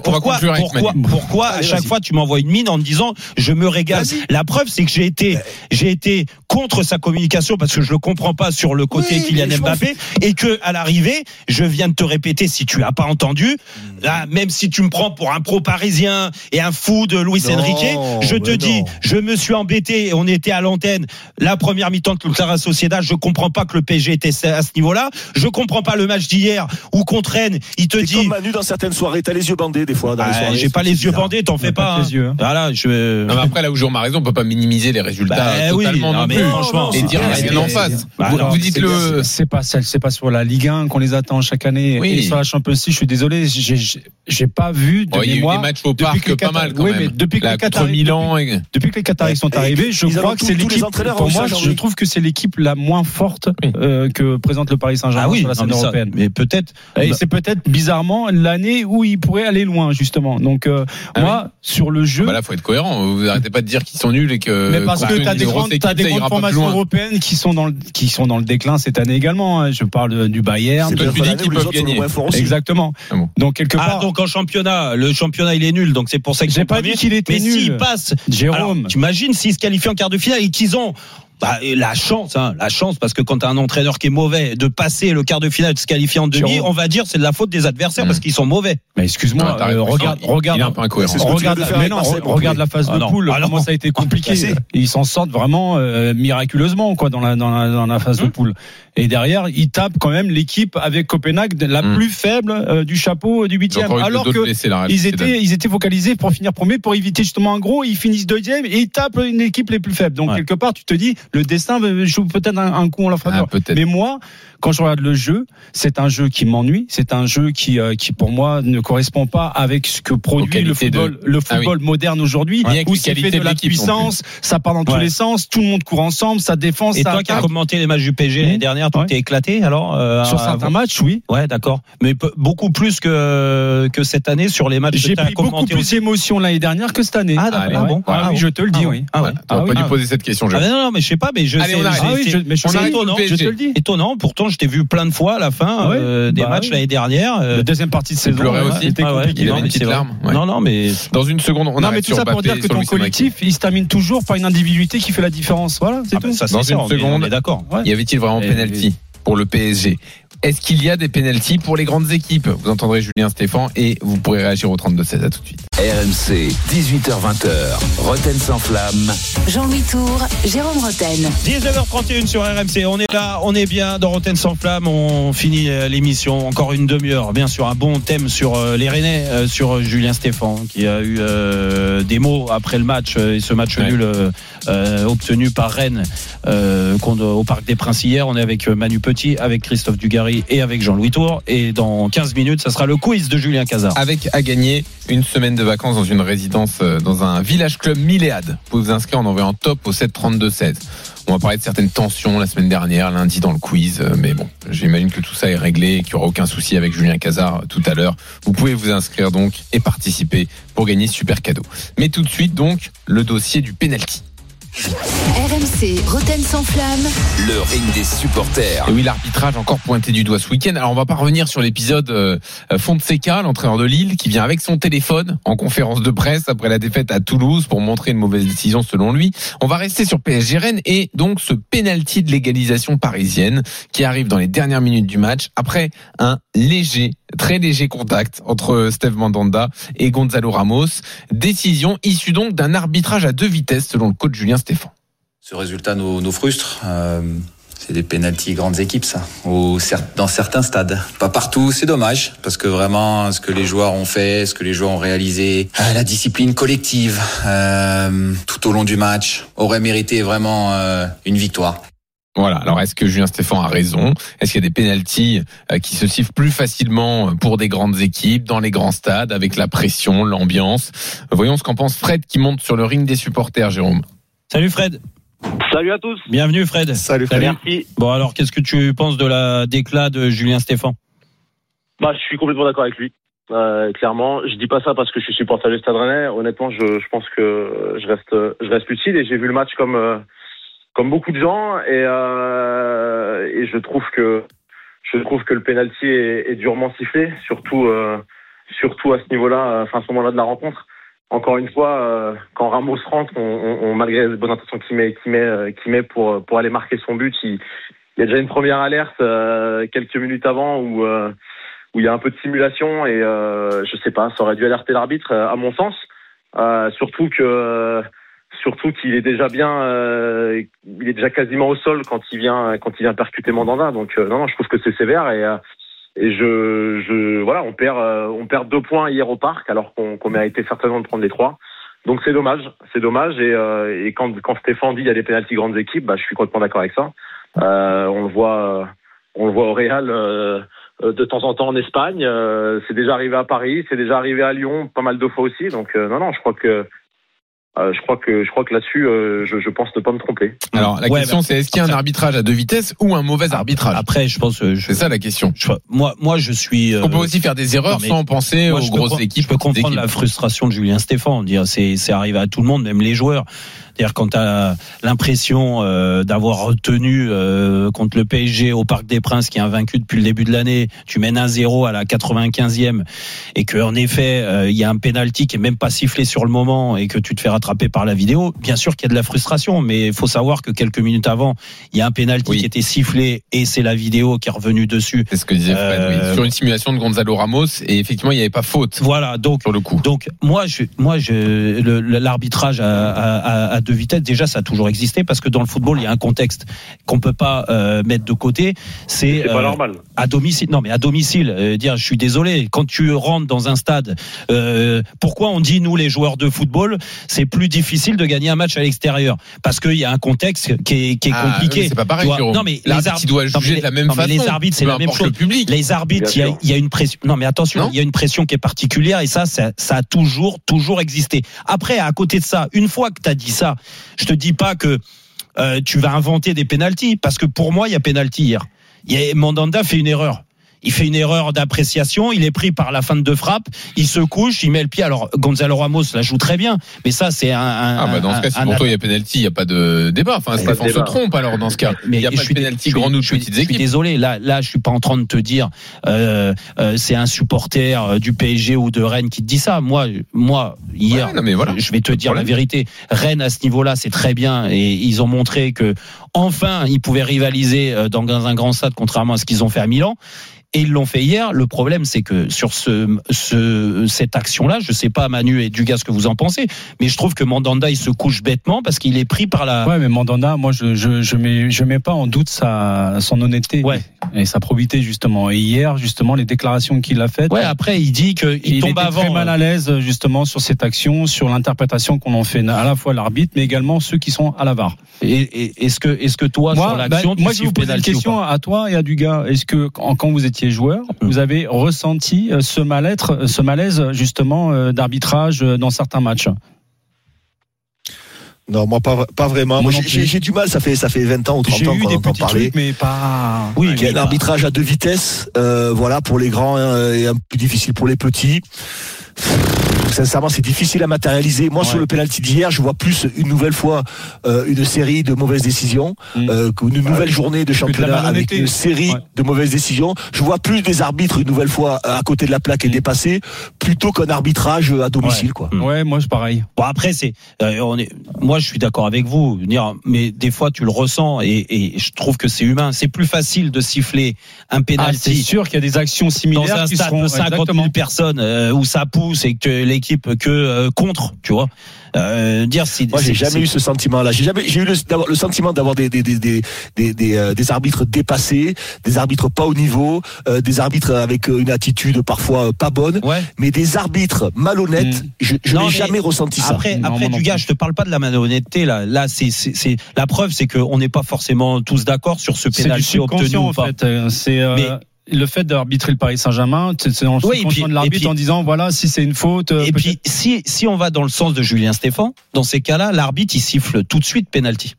C: pourquoi, pourquoi, pourquoi à chaque fois tu m'envoies une mine en me disant je me régale. La preuve c'est que j'ai été j'ai été contre sa communication parce que je le comprends pas sur le côté Kylian Mbappé et que à l'arrivée je viens de te répéter si tu as pas entendu. Là même si tu me prends pour un pro parisien et un fou de Luis
J: Non,
C: Enrique je te dis
J: non.
C: je me suis embêté et on était à l'antenne la première mi-temps de Clara Sociedad je comprends pas que le PSG était à ce niveau-là je comprends pas le match d'hier où contre Rennes il te dit
J: comme Manu dans certaines soirées, t'as les yeux bandés des fois. Dans les
C: ah,
J: soirées,
C: j'ai pas les yeux
J: bizarre.
C: bandés, t'en fais pas.
K: pas que
C: hein.
K: les yeux, hein.
C: Voilà, je.
D: Non, mais après, là où Jérôme a raison, on peut pas minimiser les résultats
C: Bah
D: totalement
C: oui,
D: non
C: mais
D: plus.
E: franchement.
D: Et dire rien en face.
K: Bah,
D: Vous,
K: alors,
D: vous dites
K: c'est-
D: le.
K: c'est pas celle, c'est pas sur la Ligue 1 qu'on les attend chaque année.
D: Oui.
K: Et sur la Champions League, je suis désolé, j'ai- j'ai pas vu de
D: Oh, il y a eu
K: mémoire.
D: des matchs au
K: depuis
D: parc
K: que
D: pas mal quand
K: oui,
D: même.
K: mais depuis que
D: Là,
K: les
D: contre
K: Qataris,
D: Milan. et-
K: Depuis que les Qataris sont arrivés, je
J: ils
K: crois que c'est l'équipe. Pour moi, je trouve que c'est l'équipe la moins forte euh, que présente le Paris Saint-Germain
C: Ah oui,
K: sur la
C: non,
K: scène
C: mais ça-
K: européenne.
C: mais peut-être.
K: Et
C: Bah-
K: c'est peut-être bizarrement l'année où il pourrait aller loin justement. Donc euh,
D: Ah
K: moi, sur le jeu.
D: Bah là, faut être cohérent. Vous arrêtez pas de dire qu'ils sont nuls et que.
K: mais parce que t'as des grandes,
D: plus
K: formations européennes qui sont dans le, qui sont dans le déclin cette année également. hein. Je parle du Bayern. Exactement.
D: Ah.
K: Donc quelque
C: Ah, donc en championnat, le championnat il est nul, donc c'est pour ça qu'ils
K: J'ai pas
C: premiers.
K: dit qu'il était
C: Mais
K: nul.
C: s'ils passent,
K: Jérôme.
C: alors, t'imagines s'ils se qualifient en quart de finale et qu'ils ont bah, la chance, hein, la chance, parce que quand t'as un entraîneur qui est mauvais, de passer le quart de finale, de se qualifier en demi, on va dire c'est de la faute des adversaires
D: Mm.
C: parce qu'ils sont mauvais.
K: Mais excuse-moi, euh, regarde, regarde,
D: un peu incohérent.
K: Regarde, mais non, regarde la phase
C: Ah
K: de poule,
C: Ah non.
K: comment ça a été compliqué. Ils s'en sortent vraiment euh, miraculeusement quoi dans la dans la, dans la phase de
C: Hum.
K: poule. Et derrière, ils tapent quand même l'équipe avec Copenhague la
D: Hum.
K: plus faible euh, du chapeau euh, du huitième. Alors que
D: blessés, là,
K: ils étaient, ils étaient focalisés pour finir premier, pour éviter justement un gros. Ils finissent deuxième et ils tapent une équipe les plus faibles. Donc quelque part, tu te dis, le destin joue peut-être un, un coup en la
D: Ah,
K: faveur.
D: peut-être.
K: Mais moi, quand je regarde le jeu, c'est un jeu qui m'ennuie. C'est un jeu qui, euh, qui pour moi ne correspond pas avec ce que produit le
D: de-
K: football, le
D: Ah oui.
K: football moderne aujourd'hui,
D: avec
K: où c'est fait de
D: de
K: la puissance, ça part dans tous
C: Ouais.
K: les sens, tout le monde court ensemble, ça défend,
C: Et
K: ça
C: toi qui as commenté les matchs du PSG l'année
K: Mmh.
C: dernière, tu
K: Ouais.
C: t'es éclaté alors euh,
K: Sur certains matchs, oui.
C: Ouais, d'accord. Mais beaucoup plus que que cette année sur les matchs
K: J'ai pris beaucoup plus
C: aussi.
K: d'émotion l'année dernière que cette année.
C: Ah. Ah bon.
K: Ah
C: Ah
K: oui,
C: bon.
K: je te le dis,
C: Ah
K: oui.
C: Ah ouais.
K: Ah
D: pas
K: oui.
D: dû poser cette question,
C: Ah, non, mais je sais pas, mais je
D: Allez,
C: sais.
D: on arrête.
C: c'est-
K: Ah oui, je, mais je
D: On
K: sais
D: arrête
C: étonnant,
K: je te le dis.
C: étonnant. Pourtant, je t'ai vu plein de fois à la fin
K: Ouais.
C: euh, des
K: Bah
C: matchs
K: oui.
C: l'année dernière. euh,
K: La deuxième partie de saison,
D: pleurais
K: ouais,
D: aussi
K: c'était
C: ah ouais,
K: compliqué.
D: Il
C: non,
D: avait une
C: mais
D: petite larme. Ouais.
C: Non, non, mais
D: Dans une seconde, on
K: non, mais tout ça pour dire que ton collectif, il se termine toujours par une individualité qui fait la différence. Voilà, c'est
C: Ah
K: tout.
C: ça, c'est
D: Dans une seconde.
C: d'accord.
D: Y avait-il vraiment penalty pour le PSG Est-ce qu'il y a des penalties pour les grandes équipes? Vous entendrez Julien Stéphan et vous pourrez réagir au 32-16. À tout de suite.
A: RMC, 18h20h, Roten sans flamme.
B: Jean-Louis Tour, Jérôme Roten.
C: 19h31 sur RMC. On est là, on est bien dans Rotten sans flamme. On finit euh, l'émission. Encore une demi-heure. Bien sûr, un bon thème sur euh, les Rennais, euh, sur Julien Stéphan, qui a eu euh, des mots après le match euh, et ce match
D: Ouais.
C: nul euh, obtenu par Rennes euh, au Parc des Princes hier. On est avec euh, Manu Petit, avec Christophe Dugarry et avec Jean-Louis Tour. Et dans 15 minutes, ça sera le quiz de Julien Cazard.
D: Avec à gagner une semaine de vacances dans une résidence dans un village club Milléade. Vous pouvez vous inscrire en envoyant top au 7 32 16. On va parler de certaines tensions la semaine dernière, lundi dans le quiz, mais bon, j'imagine que tout ça est réglé et qu'il n'y aura aucun souci avec Julien Cazard tout à l'heure. Vous pouvez vous inscrire donc et participer pour gagner ce super cadeau. Mais tout de suite donc le dossier du penalty.
B: RMC, Roten sans flamme.
A: Le ring des supporters.
D: Et oui, l'arbitrage encore pointé du doigt ce week-end. Alors on va pas revenir sur l'épisode euh, Fonseca, l'entraîneur de Lille, qui vient avec son téléphone en conférence de presse après la défaite à Toulouse pour montrer une mauvaise décision selon lui. On va rester sur PSG Rennes et donc ce penalty de légalisation parisienne qui arrive dans les dernières minutes du match après un léger, très léger contact entre Steve Mandanda et Gonzalo Ramos. Décision issue donc d'un arbitrage à deux vitesses selon le coach Julien Stéphan.
M: Ce résultat nous, nous frustre. Euh, c'est des pénalties grandes équipes, ça. Dans certains stades. Pas partout, c'est dommage. Parce que vraiment, ce que les joueurs ont fait, ce que les joueurs ont réalisé, euh, la discipline collective, euh, tout au long du match, aurait mérité vraiment euh, une victoire.
D: Voilà. Alors, est-ce que Julien Stéphan a raison? Est-ce qu'il y a des pénalties qui se sifflent plus facilement pour des grandes équipes, dans les grands stades, avec la pression, l'ambiance? Voyons ce qu'en pense Fred qui monte sur le ring des supporters, Jérôme.
C: Salut Fred.
N: Salut à tous.
C: Bienvenue Fred.
J: Salut
C: Salut.
N: Merci.
C: Bon alors, qu'est-ce que tu penses de la déclat de Julien Stéphan
N: Bah, je suis complètement d'accord avec lui. Euh, clairement, je dis pas ça parce que je suis supporter du Stade Rennais. Honnêtement, je, je pense que je reste, je reste lucide et j'ai vu le match comme euh, comme beaucoup de gens et euh, et je trouve que je trouve que le penalty est, est durement sifflé, surtout euh, surtout à ce niveau-là, enfin à ce moment-là de la rencontre. Encore une fois, euh, quand Ramos rentre, on, on, on- malgré les bonnes intentions qu'il met, qu'il met, euh, qu'il met pour pour aller marquer son but, il, y a déjà une première alerte euh, quelques minutes avant où euh, où il y a un peu de simulation et euh, je sais pas, ça aurait dû alerter l'arbitre euh, à mon sens. Surtout que surtout qu'il est déjà bien, il est déjà quasiment au sol quand il vient quand il vient percuter Mandanda. Donc non, non, je trouve que c'est sévère et et je je voilà, on perd euh, on perd deux points hier au parc alors qu'on qu'on méritait certainement de prendre les trois. donc c'est dommage, c'est dommage. Et, euh, et quand, quand Stéphane dit il y a des pénalties grandes équipes, bah, je suis complètement d'accord avec ça. Euh, on le voit, on le voit au Real euh, euh, de temps en temps en Espagne. Euh, c'est déjà arrivé à Paris, c'est déjà arrivé à Lyon, pas mal de fois aussi. Donc non, non, je crois que euh, je crois que je crois que là-dessus, euh, je, je pense ne pas me tromper.
D: Alors la
C: Ouais,
D: question
C: bah,
D: c'est est-ce qu'il y a un arbitrage à deux vitesses ou un mauvais arbitrage
C: Après, je pense. euh, je-
D: C'est ça la question.
C: je- moi, moi, je suis.
D: On peut
C: euh,
D: aussi faire des erreurs
C: non,
D: sans penser
C: Moi,
D: aux grosses équipes.
C: Je peux comprendre la frustration de Julien Stéphan. Dire, c'est, c'est arrivé à tout le monde, même les joueurs. C'est-à-dire quand tu as l'impression euh, d'avoir retenu euh, contre le PSG au Parc des Princes, qui est invaincu depuis le début de l'année, tu mènes 1-0 à la 95e et que en effet euh, il y a un penalty qui est même pas sifflé sur le moment et que tu te fais rattraper par la vidéo. Bien sûr qu'il y a de la frustration, mais il faut savoir que quelques minutes avant, il y a un penalty
D: Oui.
C: qui était sifflé et c'est la vidéo qui est revenue dessus.
D: C'est ce que disait Fred, oui. Sur une simulation de Gonzalo Ramos et effectivement il n'y avait pas faute
C: Voilà, donc
D: sur le coup.
C: donc moi, je, moi, je, l'arbitrage à, à, à- à deux vitesses, déjà, ça a toujours existé parce que dans le football, il y a un contexte qu'on peut pas euh, mettre de côté. C'est
N: pas
C: euh,
N: normal.
C: à domicile. Non, mais à domicile, euh, dire, je suis désolé. Quand tu rentres dans un stade, euh, pourquoi on dit nous les joueurs de football, c'est plus difficile de gagner un match à l'extérieur? Parce qu'il y a un contexte qui est, qui est
D: Ah,
C: compliqué.
D: oui, c'est pas pareil.
C: Non, mais les arbitres non, mais
D: juger de la même
C: non, mais
D: façon.
C: Les arbitres, c'est la même chose.
D: le public.
C: Les arbitres, il y, a, y une pression. Non, mais attention, il y a une pression qui est particulière et ça, ça, ça a toujours, toujours existé. Après, à côté de ça, une fois que tu as dit ça, je te dis pas que euh, tu vas inventer des pénalties parce que pour moi, il y a pénalty hier. Y a, Mandanda fait une erreur. Il fait une erreur d'appréciation, il est pris par la fin de frappe, il se couche, il met le pied. Alors Gonzalo Ramos la joue très bien, mais ça c'est un, un-
D: Ah bah dans ce cas, si pour toi il y a penalty, il n'y a pas de débat. Enfin, Stéphane se trompe alors dans ce cas.
C: mais
D: Il n'y a
C: je
D: pas de penalty
C: je suis-
D: grand ou
C: suis-
D: petites
C: Je suis désolé, là, là, je suis pas en train de te dire, euh, euh, c'est un supporter euh, du PSG ou de Rennes qui te dit ça. Moi, moi, hier,
D: Ouais, non, mais voilà.
C: je vais te dire la vérité. Rennes à ce niveau-là, c'est très bien et ils ont montré que enfin ils pouvaient rivaliser euh, dans un grand stade, contrairement à ce qu'ils ont fait à Milan. Et ils l'ont fait hier. Le problème, c'est que sur ce, ce cette action-là, je sais pas Manu et Dugas ce que vous en pensez, mais je trouve que Mandanda il se couche bêtement parce qu'il est pris par la.
K: Ouais, mais Mandanda, moi, je je je mets je mets pas en doute sa son honnêteté
C: Ouais.
K: et sa probité justement. Et hier, justement, les déclarations qu'il a faites.
C: Ouais, après il dit que il,
K: il
C: tombe
K: était
C: avant.
K: très mal
C: euh,
K: à l'aise justement sur cette action, sur l'interprétation qu'on en fait à la fois l'arbitre, mais également ceux qui sont à la VAR.
C: Et, et- est-ce que, est-ce que toi, sur
K: Moi,
C: l'action,
K: bah,
C: tu
K: moi je vous poser une question à toi et à Dugas. Est-ce que quand quand vous étiez joueur,
C: Mm.
K: vous avez ressenti euh, ce mal-être, ce malaise justement euh, d'arbitrage euh, dans certains matchs?
J: Non, moi pas, pas vraiment.
K: Moi
J: j'ai- du mal, ça fait, ça fait 20 ans ou 30
K: J'ai
J: ans qu'on entend
K: petits
J: parler.
K: trucs, mais pas.
C: Oui,
J: Il y a un arbitrage à deux vitesses, euh, voilà, pour les grands euh, et un peu plus difficile pour les petits. Sincèrement, c'est difficile à matérialiser. Moi,
K: Ouais.
J: sur le penalty d'hier, je vois plus une nouvelle fois euh, une série de mauvaises décisions,
K: Mm.
J: euh, qu'une nouvelle journée de championnat avec une série
K: Ouais.
J: de mauvaises décisions. Je vois plus des arbitres une nouvelle fois euh, à côté de la plaque et
K: Mm.
J: dépassés, plutôt qu'un arbitrage à domicile, quoi.
C: Mm.
K: Ouais, moi c'est pareil.
C: Bon après c'est, euh, on est, moi je suis d'accord avec vous, dire, mais des fois tu le ressens et, et je trouve que c'est humain. C'est plus facile de siffler un
K: Ah, c'est sûr qu'il y a des actions
C: dans
K: similaires
C: un
K: qui
C: stade
K: seront
C: de 50
K: exactement.
C: 000 personnes euh, où ça pousse et que que euh, contre, tu vois. Euh, dire si
J: Moi, j'ai jamais eu ce sentiment-là. J'ai jamais, j'ai eu le, sentiment d'avoir des des des des des, des, euh, des arbitres dépassés, des arbitres pas au niveau, euh, des arbitres avec une attitude parfois pas bonne,
C: Ouais.
J: mais des arbitres malhonnêtes.
K: Mm.
J: Je, n'ai
C: mais
J: jamais ressenti ça.
C: Après,
K: Non,
C: après
K: non
C: du gars, je te parle pas de la malhonnêteté là. Là, c'est, c'est, c'est- la preuve, c'est qu'on n'est pas forcément tous d'accord sur ce penalty obtenu ou
K: en
C: pas.
K: fait. Euh, C'est euh,
C: Mais-
K: le fait d'arbitrer le Paris Saint-Germain, c'est le
C: Oui, puis-
K: de l'arbitre en disant voilà si c'est une faute. euh,
C: Et puis, si, si on va dans le sens de Julien Stéphan, dans ces cas-là, l'arbitre, il siffle tout de suite penalty.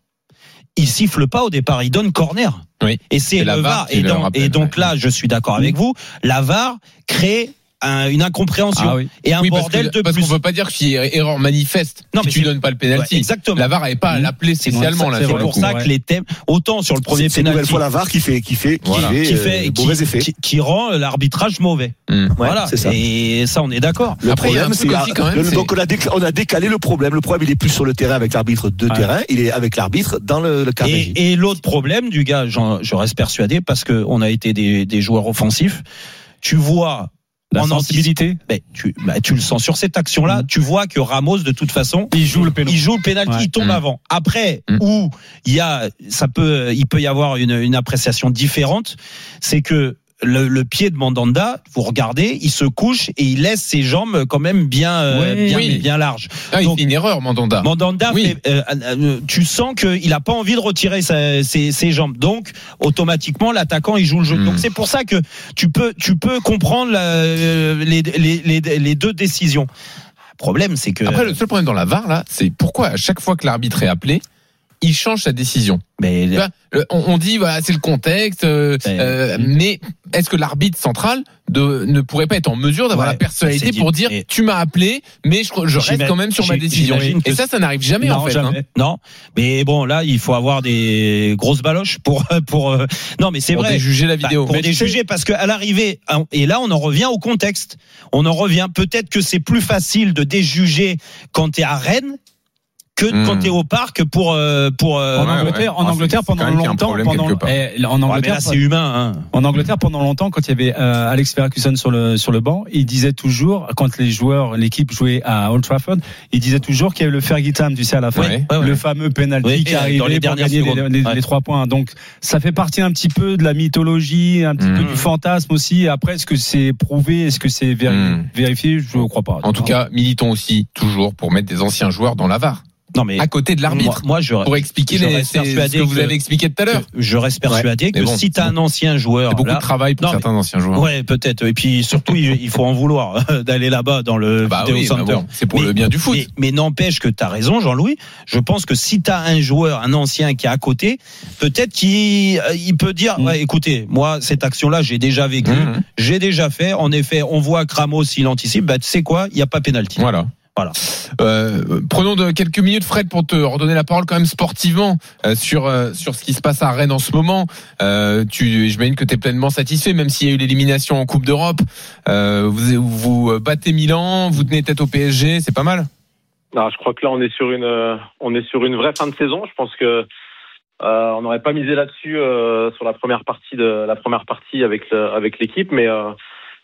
C: Il siffle pas au départ, il donne corner.
D: Oui.
C: Et c'est le
D: VAR
C: Et,
D: le
C: dans-
D: rappelle,
C: et donc
D: ouais.
C: là, je suis d'accord avec vous, la VAR crée un- une incompréhension
K: Ah oui.
C: et un
D: Oui, parce
C: bordel
D: que-
C: de
D: parce
C: plus.
D: qu'on peut pas dire qu'il y ait erreur manifeste
C: Non,
D: si
C: mais
D: tu donnes pas le
C: Ouais,
D: penalty.
C: exactement.
D: La VAR n'avait pas à l'appeler spécialement là
K: c'est
C: pour ça que les thèmes, autant sur le premier
J: une nouvelle fois la VAR qui fait qui fait qui fait,
C: qui
J: euh,
C: fait, qui,
J: mauvais effet.
C: qui- qui rend l'arbitrage mauvais.
J: Ouais,
C: voilà.
J: c'est ça.
C: Et ça, on est d'accord.
J: Le problème, c'est donc on a, décalé, le problème. Le problème, il est plus sur le terrain avec l'arbitre de
K: Ouais.
J: terrain, il est avec l'arbitre dans le, le carré.
C: Et, et l'autre problème du gars, j'en- je reste persuadé parce que on a été des, des joueurs offensifs. Tu vois
K: La
C: en
K: sensibilité.
C: ben, tu, ben, tu le sens sur cette action-là. Tu vois que Ramos, de toute façon,
K: Il joue le pénalty.
C: il joue le pénalty,
K: Ouais.
C: il tombe
D: Mm.
C: avant. Après,
D: Mm.
C: où il y a, ça peut, il peut y avoir une, une appréciation différente, c'est que le, le pied de Mandanda, vous regardez, il se couche et il laisse ses jambes quand même bien, euh, bien,
D: oui.
C: bien larges.
D: Ah, il fait une erreur, Mandanda.
C: Mandanda,
D: Oui.
C: fait, euh, euh, tu sens qu'il n'a pas envie de retirer sa- ses, ses jambes. Donc, automatiquement, l'attaquant, il joue le jeu.
D: Hmm.
C: Donc, c'est pour ça que tu peux, tu peux comprendre la- les, les, les, les deux décisions. Le problème, c'est que.
D: Après, le seul problème dans la VAR, là, c'est pourquoi à chaque fois que l'arbitre est appelé, il change sa décision.
C: Mais
D: Tu on, on dit voilà c'est le contexte, euh, euh, mais est-ce que l'arbitre central de, ne pourrait pas être en mesure d'avoir
C: Ouais,
D: la personnalité pour dire tu m'as appelé, mais je, je reste quand même sur ma décision. Et ça, ça n'arrive jamais
C: non,
D: en fait. hein.
C: Non, mais bon, là, il faut avoir des grosses baloches pour pour. euh, Non, mais c'est
D: Pour
C: vrai.
D: déjuger la
C: Bah,
D: vidéo.
C: pour
D: Mais tu
C: déjuger, parce qu'à l'arrivée, hein, et là, on en revient au contexte. On en revient. Peut-être que c'est plus facile de déjuger quand t'es à Rennes que
D: Hmm.
C: quand t'es au parc pour euh, pour. euh,
K: En
D: Ouais,
K: Angleterre,
D: ouais.
K: en
D: Ah,
K: Angleterre pendant longtemps, pendant, eh, en Angleterre,
C: c'est humain. Hein.
K: En Angleterre, pendant longtemps, quand il y avait euh, Alex Ferguson sur le sur le banc, il disait toujours, quand les joueurs, l'équipe jouait à Old Trafford, il disait toujours qu'il y avait le Fergie time, tu sais, à la fin, le fameux penalty
C: Oui,
K: qui
C: et dans
K: arrivait
C: les
K: pour gagner les, trois points. Donc, ça fait partie un petit peu de la mythologie, un petit peu du fantasme aussi. Après, est-ce que c'est prouvé, est-ce que c'est véri-
D: Mhm.
K: vérifié? Je ne crois pas.
D: En tout cas, militons aussi toujours pour mettre des anciens joueurs dans la VAR,
C: Non, mais
D: à côté de l'arbitre,
C: moi, je
D: pour expliquer
C: je
D: les,
C: reste
D: c'est ce
C: persuadé
D: que vous avez expliqué tout à l'heure.
C: je reste persuadé
D: Ouais,
C: que
D: bon,
C: si t'as un ancien joueur,
D: beaucoup
C: là,
D: de travail pour
C: non, mais-
D: certains anciens joueurs.
C: Ouais, peut-être. Et puis surtout, il faut en vouloir d'aller là-bas dans le
D: Bah oui, bah bon, c'est pour
C: Mais-
D: le bien du foot.
C: Mais, mais n'empêche que tu as raison, Jean-Louis. Je pense que si tu as un joueur, un ancien qui est à côté, peut-être qu'il euh, il peut dire
K: Mm.
C: ouais, écoutez, moi, cette action-là, j'ai déjà vécu,
D: Mhm.
C: j'ai déjà fait. En effet, on voit que Ramos, il anticipe. Bah, tu sais quoi? Il n'y a pas pénalty.
D: Voilà.
C: Voilà.
D: Euh, prenons quelques minutes, Fred, pour te redonner la parole quand même sportivement euh, sur euh, sur ce qui se passe à Rennes en ce moment. Tu, j'imagine que tu es pleinement satisfait, même s'il y a eu l'élimination en Coupe d'Europe. Vous, vous battez Milan, vous tenez tête au PSG, c'est pas mal.
N: Non, je crois que là, on est sur une, on est sur une vraie fin de saison. Je pense que on n'aurait pas misé là-dessus sur la première partie de la première partie avec avec l'équipe, mais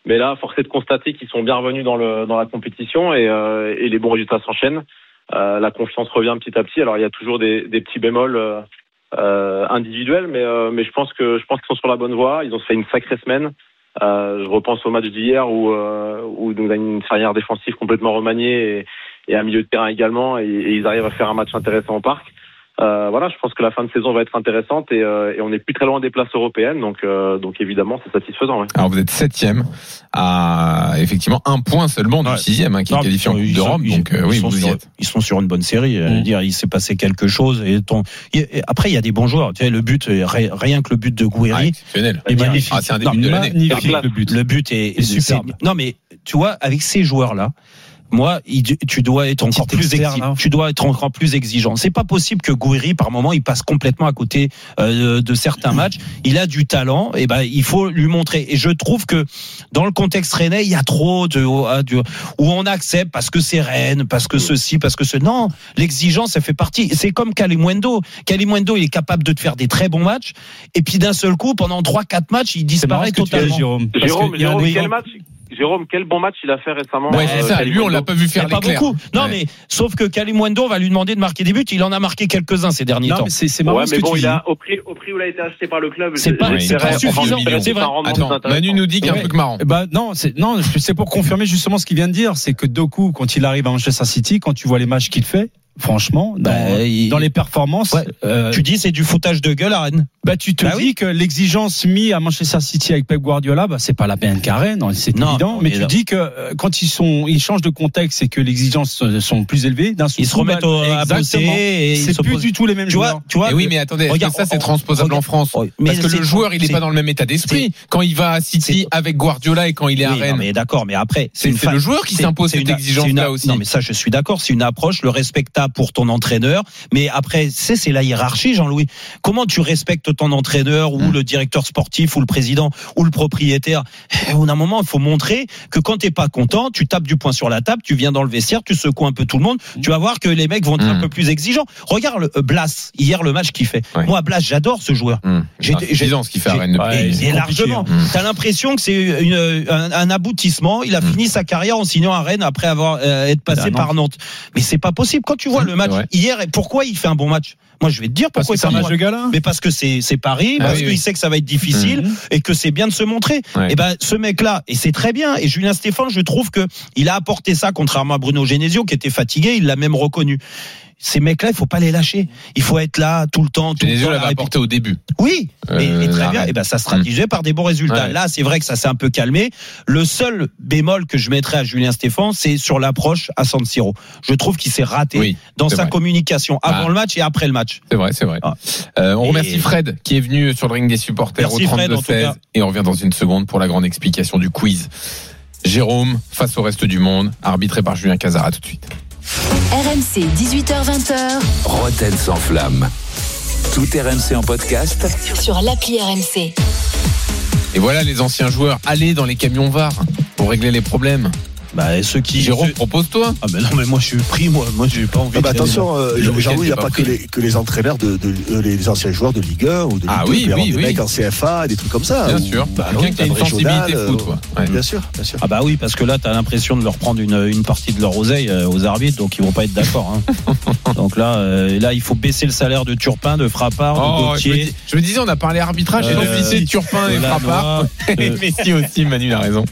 N: mais là, force est de constater qu'ils sont bien revenus dans le dans la compétition et, euh, et les bons résultats s'enchaînent. Euh, la confiance revient petit à petit. Alors il y a toujours des, des petits bémols euh, euh, individuels, mais euh, mais je pense qu'ils sont sur la bonne voie. Ils ont fait une sacrée semaine. Euh, je repense au match d'hier où où nous a une charnière défensive complètement remaniée et, et un milieu de terrain également, et ils arrivent à faire un match intéressant au parc. Euh, voilà, je pense que la fin de saison va être intéressante et, euh, et on n'est plus très loin des places européennes, donc donc donc évidemment c'est satisfaisant. Ouais.
D: Alors vous êtes septième à effectivement un point seulement du
C: Ouais.
D: sixième hein, qui
C: Non,
D: est qualifié en Coupe d'Europe.
C: ils-
D: Donc euh,
C: ils
D: oui,
C: sont
D: vous y
C: sur-
D: êtes.
C: Ils sont sur une bonne série. euh,
K: Mm.
C: dire, il s'est passé quelque chose. Et ton... et après, il y a des bons joueurs. Tu sais, le but, euh, ri- rien que le but de
D: Ah,
C: Gouiri,
D: exceptionnel.
C: Eh bien,
K: magnifique.
D: Ah, c'est un
C: Non,
D: début de l'année.
K: le but.
C: Le but est,
K: superbe.
C: c'est- Non, mais tu vois, avec ces joueurs-là, moi, il- tu dois être encore plus
K: externe,
C: exi-
K: là.
C: tu dois être encore plus exigeant. C'est pas possible que Gouiri, par moment, il passe complètement à côté euh, de certains matchs. Il a du talent, et ben il faut lui montrer. Et je trouve que dans le contexte rennais, il y a trop de ah, du- où on accepte parce que c'est Rennes, parce que ceci, parce que ce. Non, l'exigence, ça fait partie. C'est comme Kalimundo. Kalimundo, il est capable de te faire des très bons matchs, et puis d'un seul coup, pendant trois, quatre matchs, il disparaît totalement.
K: Jérôme.
N: Jérôme, Jérôme, quel match Jérôme, quel bon match il a fait récemment
D: Ouais,
N: euh,
D: c'est ça. Lui, on l'a pas vu faire
C: a pas beaucoup. Non,
D: Ouais.
C: mais sauf que Kalimundo, va lui demander de marquer des buts. Il en a marqué quelques-uns ces derniers
K: Non,
C: temps.
K: mais c'est marrant
N: Ouais,
K: ce
N: mais
K: que
N: bon,
K: tu
N: il
K: dis.
N: a au prix au prix où il a été acheté par le club.
C: C'est pas- pas suffisant, c'est vrai.
D: Attends. Manu nous dit qu'il y a un truc marrant.
K: Ben non, c'est non, c'est pour confirmer justement ce qu'il vient de dire, c'est que Doku, quand il arrive à Manchester City, quand tu vois les matchs qu'il fait, franchement, dans,
C: Bah, il-
K: dans les performances,
C: Ouais.
K: euh,
C: Tu dis c'est du foutage de gueule à Rennes.
K: bah tu te
C: Bah
K: dis
C: oui.
K: que l'exigence mise à Manchester City avec Pep Guardiola, bah c'est pas la peine carré, non, c'est
C: Non,
K: évident. mais
C: mais
K: tu dis que euh, quand ils sont, ils changent de contexte et que les exigences euh, sont plus élevées, d'un
C: Ils se remettent
K: bah,
C: au- à bosser et ils
K: c'est plus du tout les mêmes
C: Tu
K: joueurs.
C: vois, tu vois.
D: Et oui, mais attendez, est-ce
C: Regarde,
D: que ça c'est transposable
C: regarde-
D: en France
C: Oh, mais
D: Parce que le joueur, il est
C: c'est-
D: pas dans le même état d'esprit quand il va à City avec Guardiola et quand il est à
C: Oui, non,
D: Rennes.
C: mais d'accord, mais après,
D: C'est le joueur qui s'impose
C: c'est
D: cette
C: c'est une-
D: aussi.
C: Non, mais ça, je suis d'accord. C'est une approche, le respectable pour ton entraîneur. Mais après, c'est c'est la hiérarchie, Jean-Louis. Comment tu respectes ton entraîneur ou
D: Mm.
C: le directeur sportif ou le président ou le propriétaire? Eh, Au bout d'un moment, il faut montrer que quand t'es pas content, tu tapes du poing sur la table, tu viens dans le vestiaire, tu secoues un peu tout le monde. Tu vas voir que les mecs vont être un
D: Mm.
C: peu plus exigeants. Regarde euh, Blas hier le match qu'il fait.
D: Ouais.
C: Moi, Blas, j'adore ce joueur.
D: Hum.
C: J'ai-
D: ce qu'il fait à Rennes depuis.
C: et, largement.
D: hein.
C: T'as l'impression que c'est un, un aboutissement. Il a fini sa carrière en signant à Rennes après avoir euh, être passé par Nantes. Mais c'est pas possible. Quand tu vois pourquoi le match hier et pourquoi il fait un bon match? Moi, je vais te dire pourquoi
F: c'est
C: il fait
F: un match de gala.
C: Mais parce que c'est c'est Paris,
D: Ah
C: parce
D: oui,
C: qu'il
D: oui.
C: sait que ça va être difficile
F: Mhm.
C: et que c'est bien de se montrer.
D: Ouais.
C: Et ben ce mec-là, et c'est très bien. Et Julien Stéphane, je trouve que il a apporté ça contrairement à Bruno Genesio qui était fatigué, il l'a même reconnu. Ces mecs-là, il faut pas les lâcher. Il faut être là tout le temps. Tout le
D: Genesio
C: temps, la
D: l'avait apporté au début.
C: Oui, mais,
D: Euh,
C: mais très bien. Et ben ça se traduisait par des bons résultats.
D: Ouais.
C: Là, c'est vrai que ça s'est un peu calmé. Le seul bémol que je mettrais à Julien Stéphane, c'est sur l'approche à San Siro. Je trouve qu'il s'est raté
D: Oui,
C: dans sa
D: vrai.
C: communication avant
D: Ah.
C: le match et après le match.
D: C'est vrai, c'est vrai.
C: Ah.
D: Euh, on
C: Et-
D: remercie Fred qui est venu sur le ring des supporters
C: Merci,
D: au
C: Fred, en tout
D: 32-16
C: cas.
D: et on revient dans une seconde pour la grande explication du quiz. Jérôme face au reste du monde, arbitré par Julien Casara tout de suite.
B: RMC 18h20h
A: Roten sans flamme. Tout RMC en podcast
B: sur l'appli RMC.
D: Et voilà les anciens joueurs, allez dans les camions VAR pour régler les problèmes.
C: Bah, ceux qui.
D: Jérôme, propose-toi.
C: Ah, ben non, mais moi, je suis pris, moi. Moi, j'ai pas envie
J: Ah bah attention, euh, il n'y a pas
D: pas
J: que les, que les entraîneurs de, de- euh, les anciens joueurs de Ligue 1 ou de Ligue
D: Ah
J: 2.
D: oui, oui,
J: des
D: oui.
J: mecs en CFA, des trucs comme ça.
D: Bien
J: ou-
D: sûr.
J: Bah,
D: Quelqu'un
J: oui,
D: qui a une sensibilité foot,
J: euh,
D: quoi. Ouais.
J: Bien sûr, bien sûr.
C: Ah bah oui, parce que là, t'as l'impression de leur prendre une, une partie de leur oseille euh, aux arbitres, donc ils vont pas être d'accord. hein. donc là, euh, là, il faut baisser le salaire de Turpin, de Frappard, de
D: Oh, je, me
C: Gauthier.
D: dis- je me disais, on a parlé arbitrage, j'ai oublié Turpin et Frappard. Et
C: euh,
D: Messi aussi, Manu il a raison.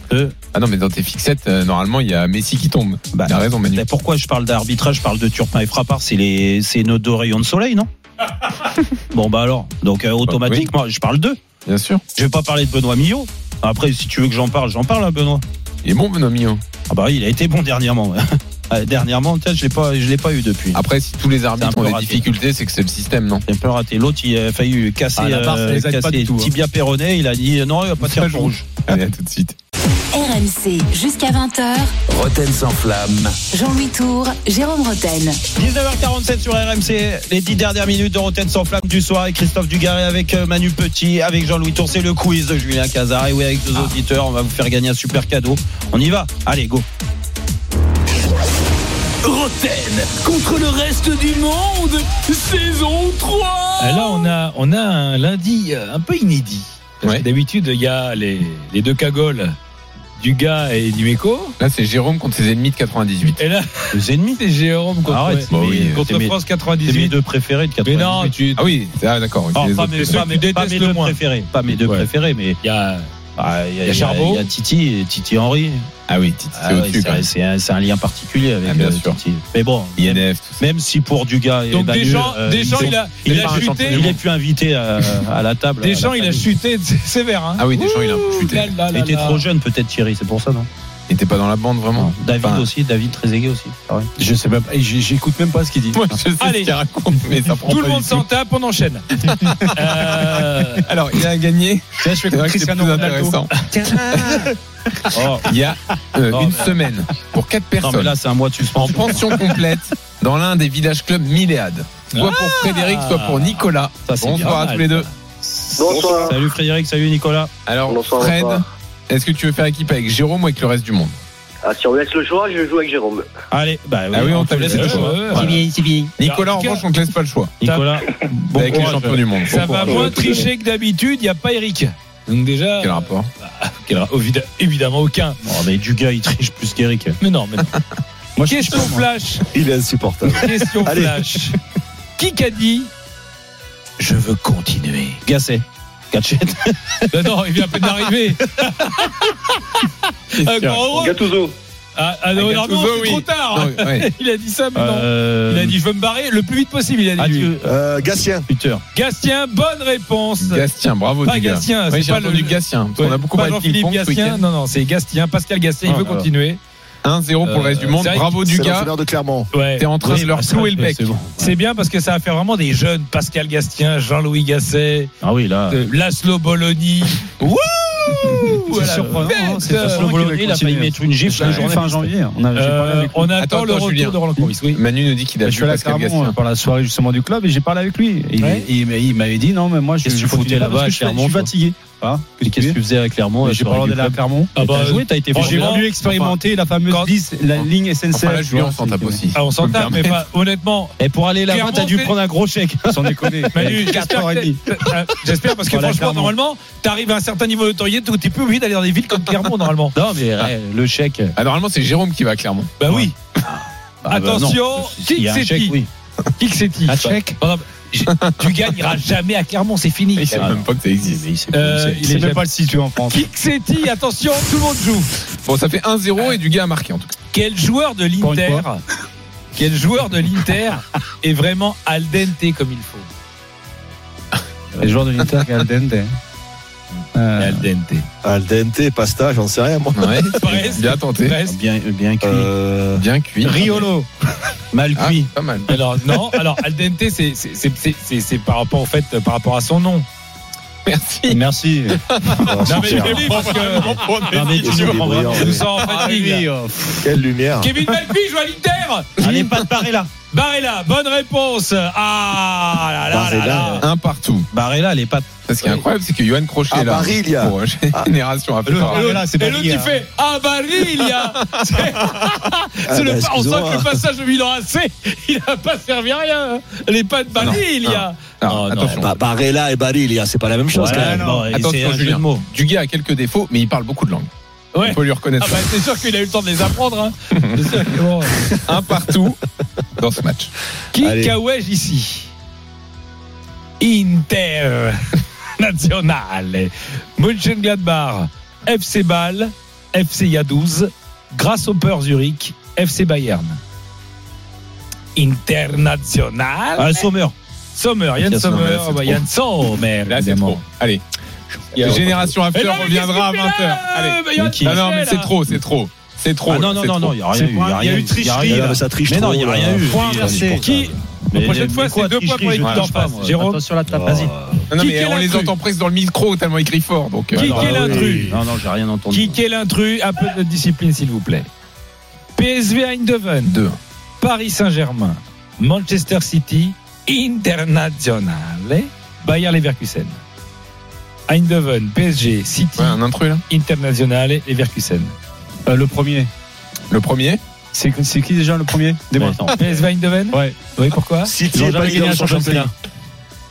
D: Ah non, mais dans tes fixettes, euh, il y a Messi qui tombe.
C: Bah,
D: il a raison, Manu.
C: Mais pourquoi je parle d'arbitrage, je parle de Turpin et Frappard, c'est les, c'est nos deux rayons de soleil, non Bon bah alors, donc euh, automatiquement, je parle d'eux.
D: Bien sûr.
C: Je vais pas parler de Benoît Millot. Après, si tu veux que j'en parle, j'en parle, hein, Benoît.
D: Il est bon, Benoît Millot.
C: Ah bah oui, il a été bon dernièrement. Ah, dernièrement, peut-être, je l'ai pas, je l'ai pas eu depuis.
D: Après, si tous les arbitres
C: peu
D: ont des
C: raté.
D: difficultés, c'est que c'est le système, non
C: C'est un peu raté. L'autre, il a failli casser,
F: Ah, ça
C: euh, casser
F: hein.
C: tibia péroné. Il a dit non, il va pas tirer le rouge.
D: Allez, à tout de suite.
B: RMC jusqu'à 20h.
A: Roten sans flamme.
B: Jean-Louis Tour, Jérôme Roten.
C: 19h47 sur RMC, les dix dernières minutes de Rotten sans flamme du soir avec Christophe Dugarry, avec euh, Manu Petit, avec Jean-Louis Tour. C'est le quiz de Julien Cazard. Et oui, avec deux auditeurs, on va vous faire gagner un super cadeau. On y va Allez, go
O: Roten contre le reste du monde, saison 3
F: Et Là, on a, on a un lundi euh, un peu inédit.
D: Ouais.
F: D'habitude, il y a les, les deux cagoles du gars et du Meco.
D: Là, c'est Jérôme contre ses ennemis de 98.
F: Et là,
C: Les ennemis
F: c'est Jérôme contre,
C: Arrête,
D: bah oui,
F: contre
C: c'est mes-
F: France
C: C'est mes
F: 98.
C: deux préférés de
F: Mais
C: 98.
F: non, tu,
D: Ah oui, ah, d'accord. ok,
C: Oh,
D: les
C: pas mes, pas mes deux
F: moins.
C: préférés. Pas mes deux préférés, mais
F: il y a
C: ah, il y, a-
F: Charbot.
C: il y a Titi, Titi Henry.
D: Ah oui, Titi,
C: Ah
D: c'est
C: ouais,
D: au-dessus, quand
C: c'est un, lien particulier avec
D: Ah, bien
C: euh,
D: sûr.
C: Titi. Mais bon, même,
D: INF,
C: si pour Dugas et
F: Donc Deschamps,
C: euh,
F: Deschamps,
C: ils
F: il a, il a chuté.
C: il est plus invité à, à la table. à
F: Deschamps,
C: la
F: il a chuté sévère. Hein.
D: Ah oui, Deschamps, il a chuté.
F: Là, là,
C: Il était trop jeune, peut-être Thierry, c'est pour ça, non?
D: Il était pas dans la bande, vraiment.
C: David
D: Enfin,
C: aussi, David Trezeguet aussi. pareil.
F: Je sais même pas, et j'ai- j'écoute même pas ce qu'il dit.
D: Moi, je sais
F: Allez.
D: ce qu'il raconte, mais ça prend
F: Tout le monde s'en tape, on enchaîne. Euh,
D: Alors, il a gagné.
F: tiens, je fais comme Cristiano Ronaldo.
C: Oh,
D: Il y a euh,
C: Non,
D: une
C: mais-
D: semaine pour quatre
C: non, mais
D: personnes
C: là, c'est un mois de
D: en
C: suspension.
D: pension complète dans l'un des villages clubs Milléade. Soit pour Frédéric, soit pour Nicolas.
C: Ça, c'est
D: Bonsoir
C: bien.
D: à tous les deux.
N: Bonsoir.
C: Salut Frédéric, salut Nicolas.
D: Alors,
N: Bonsoir,
D: Fred,
N: bonsoir.
D: Est-ce que tu veux faire équipe avec Jérôme ou avec le reste du monde
N: Ah, si on me laisse le choix, je joue avec Jérôme.
C: Allez, bah
D: Ah oui, on
C: te
D: t'a
C: laisse
D: laissé
C: le choix.
F: choix.
C: Voilà.
K: bien, c'est bien.
D: Nicolas, en revanche, on te laisse pas le choix.
C: Nicolas, bon
D: avec les champions du monde.
F: Ça
D: Bon
F: va moins tricher que d'habitude, il n'y a pas Eric. Donc déjà.
D: Quel rapport
F: quel ra- évida- Évidemment aucun.
C: Oh, mais Dugas, il triche plus qu'Eric.
F: Mais non, mais non.
K: Moi, je
F: Question flash.
J: Il est insupportable.
F: Question
J: Allez.
F: flash. Qui qu'a dit Je veux continuer
C: Gasset. Gatchette.
F: Ben Non, il vient à peine d'arriver.
N: Gattuso.
F: Ah, ah non,
D: Ah,
F: non, non, c'est
D: oui.
F: trop tard.
D: Non.
F: Il a dit ça, mais non.
C: Euh,
F: Il a dit je veux me barrer le plus vite possible. Il a dit.
C: ah, tu-
J: Euh, Gatien.
C: Peter.
F: Gastien, bonne réponse.
D: Gastien, bravo
F: Pas. Gastien, c'est pas le-
D: Gastien. Parce qu'on
F: Ouais,
D: a beaucoup
F: pas
D: parlé de
F: Gastien, non, non, c'est Gastien, Pascal Gastien, il
C: Ah,
F: veut continuer.
D: 1-0 pour le reste du
F: Euh,
D: monde.
F: c'est
D: Bravo
J: C'est
D: Dugas.
J: l'entraîneur de Clermont.
F: Ouais.
D: T'es en train
C: Oui,
D: de leur
C: bah, ça,
D: clouer le bec.
C: c'est bon.
F: C'est bien parce que ça va faire vraiment des jeunes. Pascal Gastien, Jean-Louis Gasset,
C: Ah oui, là.
F: euh, Laszlo Bologna. Wouh Voilà.
K: surprenant, hein, c'est surprenant.
C: Bologna, il a failli mettre une gifle
K: La
C: la
K: journée
C: journée
K: fin janvier. On a, j'ai parlé
F: Euh,
K: avec
F: on attend le retour
D: Julien.
F: de Roland Courbis. Oui.
D: Manu nous dit qu'il a
K: Je
D: vu
K: suis allé à
D: Pascal
K: Clermont
D: Gastien.
K: pour la soirée justement du club et j'ai parlé avec lui. Et il,
C: Ouais.
K: il, il m'avait dit non mais moi je,
C: là-bas
K: suis- fatigué. Hein
C: Qu'est-ce que tu faisais à Clermont euh,
K: J'ai pas d'aller à Clermont.
F: Ah bah,
C: T'as joué, t'as été
K: J'ai voulu expérimenter la fameuse
F: quand-
K: 10, la ligne SNCF.
D: Enfin là,
K: vois,
D: on s'en tape
K: c'est-
D: aussi.
F: Ah, on s'en tape, mais pas, honnêtement.
C: Et pour aller là-bas, t'as dû
F: c'est-
C: prendre un gros chèque.
K: Sans déconner.
F: Manu, j'espère
K: 4h30.
F: que t'as- euh, j'espère parce que
K: Voilà,
F: franchement,
K: Clermont.
F: normalement, t'arrives à un certain niveau de notoriété où t'es plus obligé d'aller dans des villes comme Clermont, normalement.
C: Non, mais eh, le chèque.
D: Ah, normalement, c'est Jérôme qui va à Clermont.
F: Bah oui.
C: Ah bah
F: Attention,
C: a un chèque,
F: Kiksetti.
C: oui.
F: Kiksetti.
C: Un chèque
F: Dugan n'ira jamais à Clermont, c'est fini.
D: Il sait même pas que ça existe.
F: Euh,
C: Il sait
F: est
C: même
F: jamais-
C: pas le situer en France.
F: Kiksetti, attention, tout le monde joue.
D: Bon, ça fait 1-0 et du gars a marqué en tout cas.
F: Quel joueur de l'Inter Quel joueur de l'Inter est vraiment al dente comme il faut
C: Les joueurs de l'Inter qui est al dente. Euh,
F: Al dente.
J: Al dente, pasta, j'en sais rien moi.
D: Ouais, bien tenté.
C: Bien, bien cuit.
J: Euh,
D: Bien cuit.
F: Riolo.
C: Mal
D: Ah,
C: cuit.
D: pas mal.
F: Alors non, alors al dente c'est par rapport au fait par rapport à son nom.
D: Merci.
C: Merci.
F: Non mais parce que
C: Non, mais tu
F: nous en fatigue. là.
C: oh,
J: Quelle lumière.
F: Kevin Malcuit joue à l'Inter.
C: Allez, pas de Barella.
F: Barella, bonne réponse. Ah là là là
J: Barella.
F: là.
D: Un partout.
C: Barella, les pattes.
D: Ce qui est incroyable, c'est que Johan Crochet
J: Ah,
D: est là.
J: Barilla.
D: Pour euh, Génération par-
C: le- Barella, c'est
F: Et l'autre il fait Ah Barilla C'est c'est le
J: bah,
F: On sent que le passage de Milan AC Il n'a pas servi à rien Les pas de Barilla
D: Non,
F: Oh, non.
D: attention.
J: Ba- Barella et Barilla, c'est pas la même chose quand
C: Ouais,
J: même.
C: non,
D: Attention, Julien. Duguay a quelques défauts, mais il parle beaucoup de langues.
F: Ouais.
D: On peut lui
F: Ah
D: reconnaître
F: bah c'est sûr qu'il a eu le temps de les apprendre hein. C'est sûr que bon.
D: un partout dans ce match.
F: Qui. Kawaj ici? Inter Nationale Mönchengladbach FC Bâle FC Yaduz Grasshopper Zurich FC Bayern International
C: Ah, Sommer.
F: Sommer, Yann
D: Yann
F: Sommer, bah. Yann Sommer,
D: Là, c'est
F: évidemment.
D: trop. Allez. Génération After reviendra à
F: qu'est-ce qu'il fait
D: 20h.
F: là
D: Allez. Ah non, mais c'est trop, c'est trop. C'est trop.
C: Ah non, non, non, non, il n'y a rien eu. Il y a
F: eu tricherie,
C: Mais non,
J: trop,
C: il n'y a rien eu.
F: Point
C: Qui-
F: inversé.
C: pour
F: Qui La prochaine fois, c'est deux points pour
C: touche pas,
F: face. Jérôme
C: Attention la.
J: Oh.
C: Vas-y.
D: Non, mais on les entend presque dans le micro tellement il crie fort. Donc, euh,
F: Qui est l'intrus
C: Non, non, j'ai rien entendu.
F: Qui est l'intrus Un peu de discipline, s'il vous plaît. PSV Eindhoven.
D: Deux.
F: Paris Saint-Germain. Manchester City. Internazionale. Bayer Leverkusen. Eindhoven, PSG, City,
D: Ouais, un intrus là.
F: Internazionale, Leverkusen.
C: Euh, Le premier.
D: Le premier.
C: C'est qui déjà le premier? Dis-moi.
F: PSV Eindhoven?
C: Ouais.
F: Oui, pourquoi?
J: City
C: n'ont
J: pas
C: gagné
J: de
C: la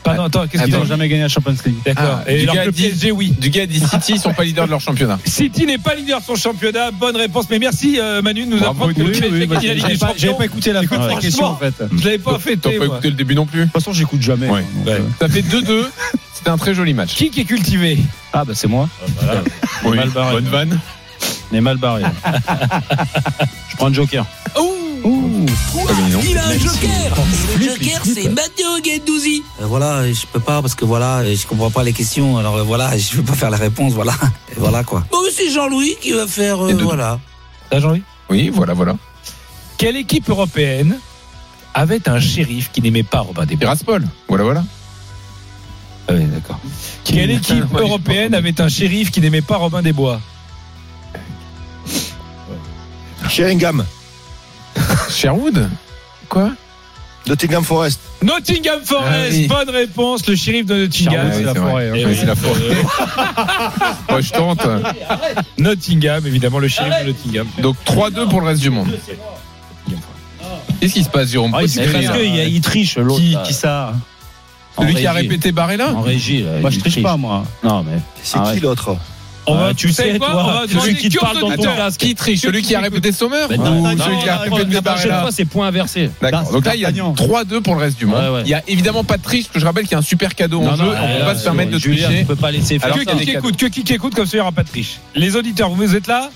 F: Pardon, attends, qu'est-ce
C: Ils
F: qu'ils
C: n'ont
F: ont
C: jamais gagné la Champions League.
F: D'accord.
D: Ah,
F: Et
D: du gars
F: PSG, oui.
D: Du gars a dit City, ils sont pas leaders de leur championnat.
F: City n'est pas leader de son championnat. Bonne réponse. Mais merci euh, Manu de nous apprendre que
D: oui, bah,
F: la Ligue
C: J'avais
F: des
C: pas, écouté la fin de la
F: Écoute,
C: question en fait. De
F: Je l'avais pas
D: T'as
F: fêté.
D: pas écouté le début non plus
C: toute façon, j'écoute jamais.
D: Ouais. Ça fait 2-2. C'était un très joli match.
F: Qui qui est cultivé
C: Ah bah c'est moi. Mal barré.
D: Bonne vanne.
C: On est mal barré. Je prends un joker.
K: Ouh, Il a un joker le joker, c'est Matteo Guendouzi
P: Euh, voilà, je peux pas parce que voilà, je comprends pas les questions. Alors euh, voilà, je veux pas faire la réponse, voilà. Et voilà quoi.
K: Bon, c'est Jean-Louis qui va faire... euh,
D: Et de-
K: voilà.
F: T'as Jean-Louis
D: Oui, voilà, voilà.
F: Quelle équipe européenne avait un shérif qui n'aimait pas Robin des Bois
D: Tiraspol. Voilà, voilà.
F: Ah oui, d'accord. Quelle équipe
D: Ouais,
F: européenne avait un shérif qui n'aimait pas Robin des Bois
J: Sheringham,
D: Sherwood Quoi
J: Nottingham Forest.
F: Nottingham Forest,
D: Ah oui.
F: bonne réponse. Le shérif de Nottingham.
D: Ah oui,
F: c'est la forêt. hein.
D: Eh oui, la forêt. Moi, je tente.
F: Nottingham, évidemment, le shérif de Nottingham.
D: Donc 3-2 pour le reste du monde. Qu'est-ce qui se passe, Jérôme
C: Ah, parce qu'il il triche l'autre.
D: Qui-.
C: Qui ça
D: Celui
C: En
D: qui a répété Barrella
C: En régie. là, Moi je triche
Q: triche.
C: pas moi. Non mais.
J: C'est qui l'autre
F: On va,
C: Ah, tu sais,
F: quoi
C: toi,
F: On va
C: celui qui te parle dans ton casque.
D: qui triche Celui qui a répété Sommer ou
C: non,
D: celui qui a répété
C: la prochaine
D: Barrella
C: fois, c'est point inversé.
D: D'accord. Donc là, il y a
C: D'Artagnan.
D: 3-2 pour le reste du monde. Il y a évidemment pas de triche, parce que je rappelle qu'il y a un super cadeau en jeu. on
C: euh,
D: peut pas se permettre de tricher.
C: tu peux pas laisser faire
F: Que qui écoute, que qui écoute, comme ça il n'y aura pas de triche. Les auditeurs, vous êtes là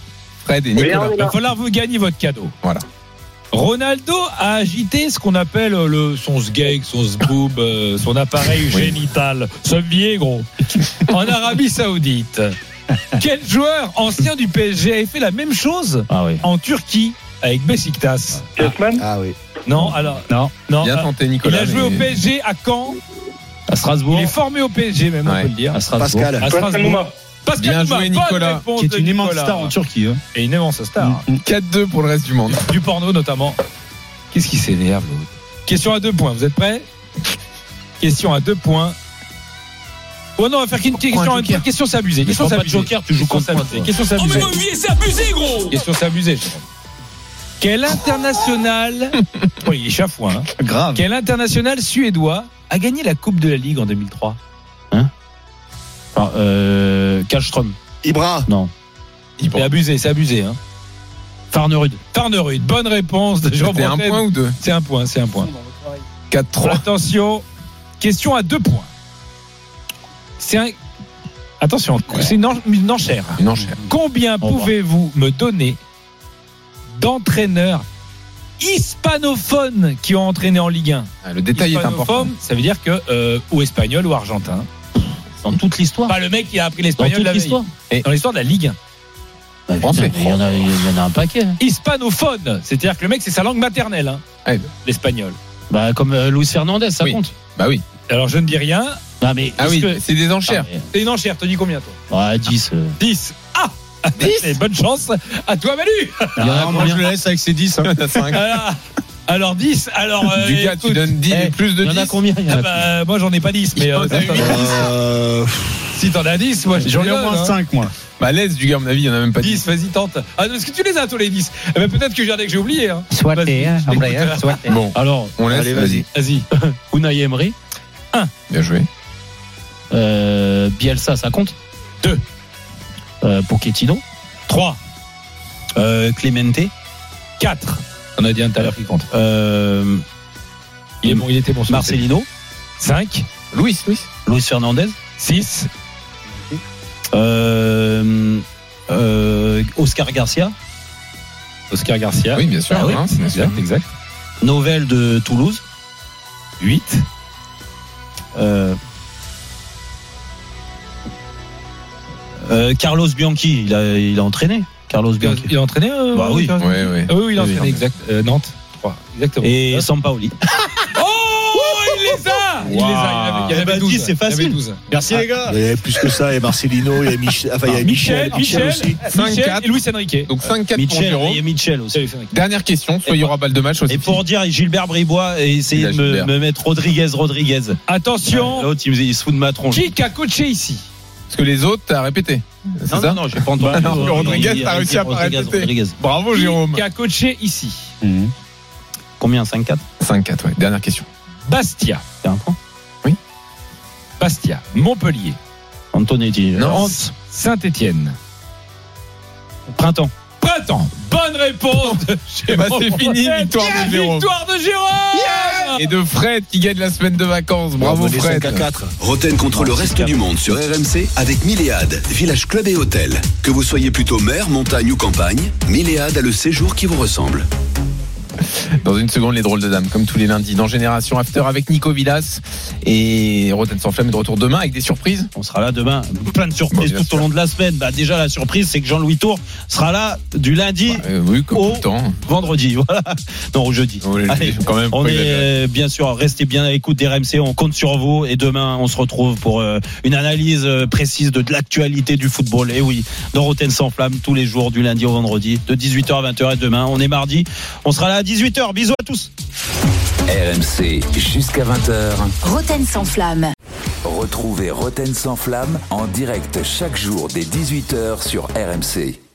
D: Fred et Nicolas.
N: on
F: Il va falloir vous gagner votre cadeau.
D: Voilà.
F: Ronaldo a agité ce qu'on appelle le, son sgeg, son sboob, euh, son appareil génital. Ce biais, gros. En Arabie Saoudite. Quel joueur ancien du PSG avait fait la même chose
C: Ah oui.
F: en Turquie avec Besiktas
J: Ah oui.
F: Non, alors.
C: Non.
F: Non.
D: Bien
F: ah,
D: tenté,
F: il
D: Nicolas.
F: a joué au PSG à Caen.
C: À Strasbourg.
F: Il est formé au PSG, même, on peut le dire.
C: À Strasbourg.
J: Pascal.
F: À Strasbourg. Pascal
D: Bien joué, Nicolas.
F: réponse
C: Qui est une immense
F: Nicolas.
C: star en Turquie. hein.
F: Et une immense star.
D: 4-2 pour le reste du monde.
F: Du porno notamment. Qu'est-ce qui s'énerve l'autre Question à deux points, vous êtes prêts? Question à deux points. Oh non, on va faire qu'une question une question c'est abusé.
C: Mais
F: Question c'est abusé.
C: joker, tu joues
F: Question
C: contre
F: c'est
C: toi.
F: Question c'est
K: Oh, mais c'est abusé, gros
F: Question c'est abusé. Jérôme. Quel international Oui, il est chafouin. hein.
C: Grave.
F: Quel international suédois a gagné la Coupe de la Ligue en 2003
C: Enfin, euh, Kallström.
J: Ibra.
C: Non.
F: C'est abusé, c'est abusé. Hein.
D: Farnerud.
F: Farnerud. Bonne réponse de Jean
D: C'était un point ou deux?
F: C'est un point, c'est un point.
D: 4-3.
F: Attention, question à deux points. C'est un. Attention, c'est une, en- une enchère.
D: Une enchère.
F: Combien pouvez-vous me donner d'entraîneurs hispanophones qui ont entraîné en Ligue 1
D: Ah, Le détail est important.
F: Hispanophone, ça veut dire que euh, ou espagnol ou argentin.
C: Dans toute l'histoire.
F: Pas le mec qui a appris
C: Dans
F: l'espagnol
C: toute
F: la veille.
C: l'histoire.
F: Et Dans l'histoire de la Ligue 1.
C: Bah,
D: Français.
C: Il y, en a, il y en a un paquet. hein.
F: Hispanophone, c'est-à-dire que le mec c'est sa langue maternelle, hein,
D: Ouais.
F: l'espagnol.
C: Bah, comme euh, Luis Fernandez, ça
D: Oui.
C: compte.
D: Bah oui.
F: Alors je ne dis rien.
C: Non, mais
D: Ah oui,
C: que-
D: c'est des enchères.
C: Ah, mais-
F: C'est une enchère, te dis combien toi?
C: Ouais, 10. euh.
F: 10. Ah 10 Bonne chance à toi Manu
C: Il y en a
K: Ah, moi,
C: combien
K: je le laisse avec ses 10. hein.
F: alors, alors 10, alors euh,
D: Du gars, tu donnes 10,
C: eh,
D: plus de
C: Il y
D: 10.
C: en a combien Il y en
F: ah
C: a
F: bah, moi j'en ai pas 10, mais euh.
J: Euh,
F: si t'en as 10, moi
K: J'en ai au moins
F: hein.
K: 5, moi.
D: Bah, laisse du gars, à mon avis, il y en a même pas 10.
F: 10, vas-y, tente. Ah, est-ce que tu les as, tous les 10 eh ben, Peut-être que j'en ai que j'ai oublié. Hein.
C: Soit
F: Vas-y,
C: hein,
D: Bon,
C: Alors,
D: on laisse.
J: Allez,
D: Vas-y.
F: Vas-y.
C: Unai Emery,
D: Bien joué.
C: Euh, Bielsa, ça compte
F: Deux.
C: Euh, Pochettino,
F: 3,
D: Euh,
C: Clemente,
F: 4. On a dit un tout à l'heure qui compte.
C: euh,
F: Il, est bon, il était bon. ce
C: Marcelino,
F: 5,
D: Louis, Louis.
C: Luis Fernandez,
F: 6,
C: euh, euh, Oscar Garcia,
F: Oscar Garcia.
D: Oui, bien sûr.
F: Ah oui,
D: hein, c'est bien sûr.
F: exact, exact.
C: Novell de Toulouse,
F: 8,
C: euh, euh, Carlos Bianchi, il a, il a entraîné. Carlos Bianchi.
F: il a entraîné euh,
C: Bah oui.
F: Carlos
D: Ouais, ouais.
F: Ah oui, oui, il a
C: Oui,
F: entraîné,
C: oui.
F: exact. Euh, Nantes, 3. Exactement.
C: Et Sampaoli.
F: Oh Il les a Il les a, il y en avait- il y en
C: Eh ben,
F: avait 12.
C: dis, c'est
F: Il y en avait
C: facile.
F: 12.
C: Merci les gars.
J: il y avait plus que ça, il y a Marcelino, il y a Michel, enfin, il y a
F: Michel,
J: Michel,
F: Michel,
J: aussi.
F: Michel
D: 5-4.
F: et Luis Enrique.
D: Donc 5-4 pour
C: Mitchell,
D: Jérôme.
C: et Mitchell aussi.
D: Dernière question, soit il y aura balle de match, soit
C: Et
D: c'est
C: pour dire, Gilbert Bribois
D: Il a
C: de me,
D: Gilbert.
C: me mettre Rodriguez, Rodriguez.
F: Attention,
C: L'autre, il, me- il se fout de ma tronche.
F: qui a coaché ici?
D: Parce que les autres, t'as répété. C'est
C: Non,
D: ça
C: non, non, j'ai pas entendu.
D: Bah non, Rodriguez, t'as réussi à pas
C: Rodriguez,
D: répéter.
C: Rodriguez.
D: Bravo, Jérôme.
F: Qui a coaché ici
C: Combien 5-4
D: 5-4, ouais. Dernière question.
F: Bastia.
C: C'est un point.
F: Bastia. Montpellier.
C: Antonetti.
F: Nantes. Saint-Etienne.
C: Printemps.
F: Printemps. Bonne réponse de
D: Eh ben, c'est fini, victoire de Jérôme.
F: Victoire de Jérôme
D: Et de Fred qui gagne la semaine de vacances. Bravo,
J: Bravo,
D: Fred.
J: 5 à 4.
R: Roten contre le reste du monde sur RMC avec Milléade, village club et hôtel. Que vous soyez plutôt mer, montagne ou campagne, Milléade a le séjour qui vous ressemble.
D: Dans une seconde, les drôles de dames, comme tous les lundis, dans Génération After avec Nico Villas. Et Roten sans flamme est de retour demain avec des surprises.
C: On sera là demain. Plein de surprises
D: Bon,
C: tout au long de la semaine. Bah, déjà, la surprise, c'est que Jean-Louis Tour sera là du lundi
D: Euh, oui, comme
C: au
D: tout le temps.
C: vendredi. Voilà. Non, au jeudi.
D: Les-
C: Allez,
D: quand même,
C: on est euh, bien sûr, restez bien à l'écoute des RMC. On compte sur vous. Et demain, on se retrouve pour euh, une analyse euh, précise de, de l'actualité du football. Et oui, dans Roten sans flamme, tous les jours, du lundi au vendredi, de 18h à 20h. Et demain, on est mardi. On sera là à 18h. Bisous à tous.
A: RMC jusqu'à 20h.
B: Roten sans flamme.
A: Retrouvez Roten sans flamme en direct chaque jour dès 18h sur RMC.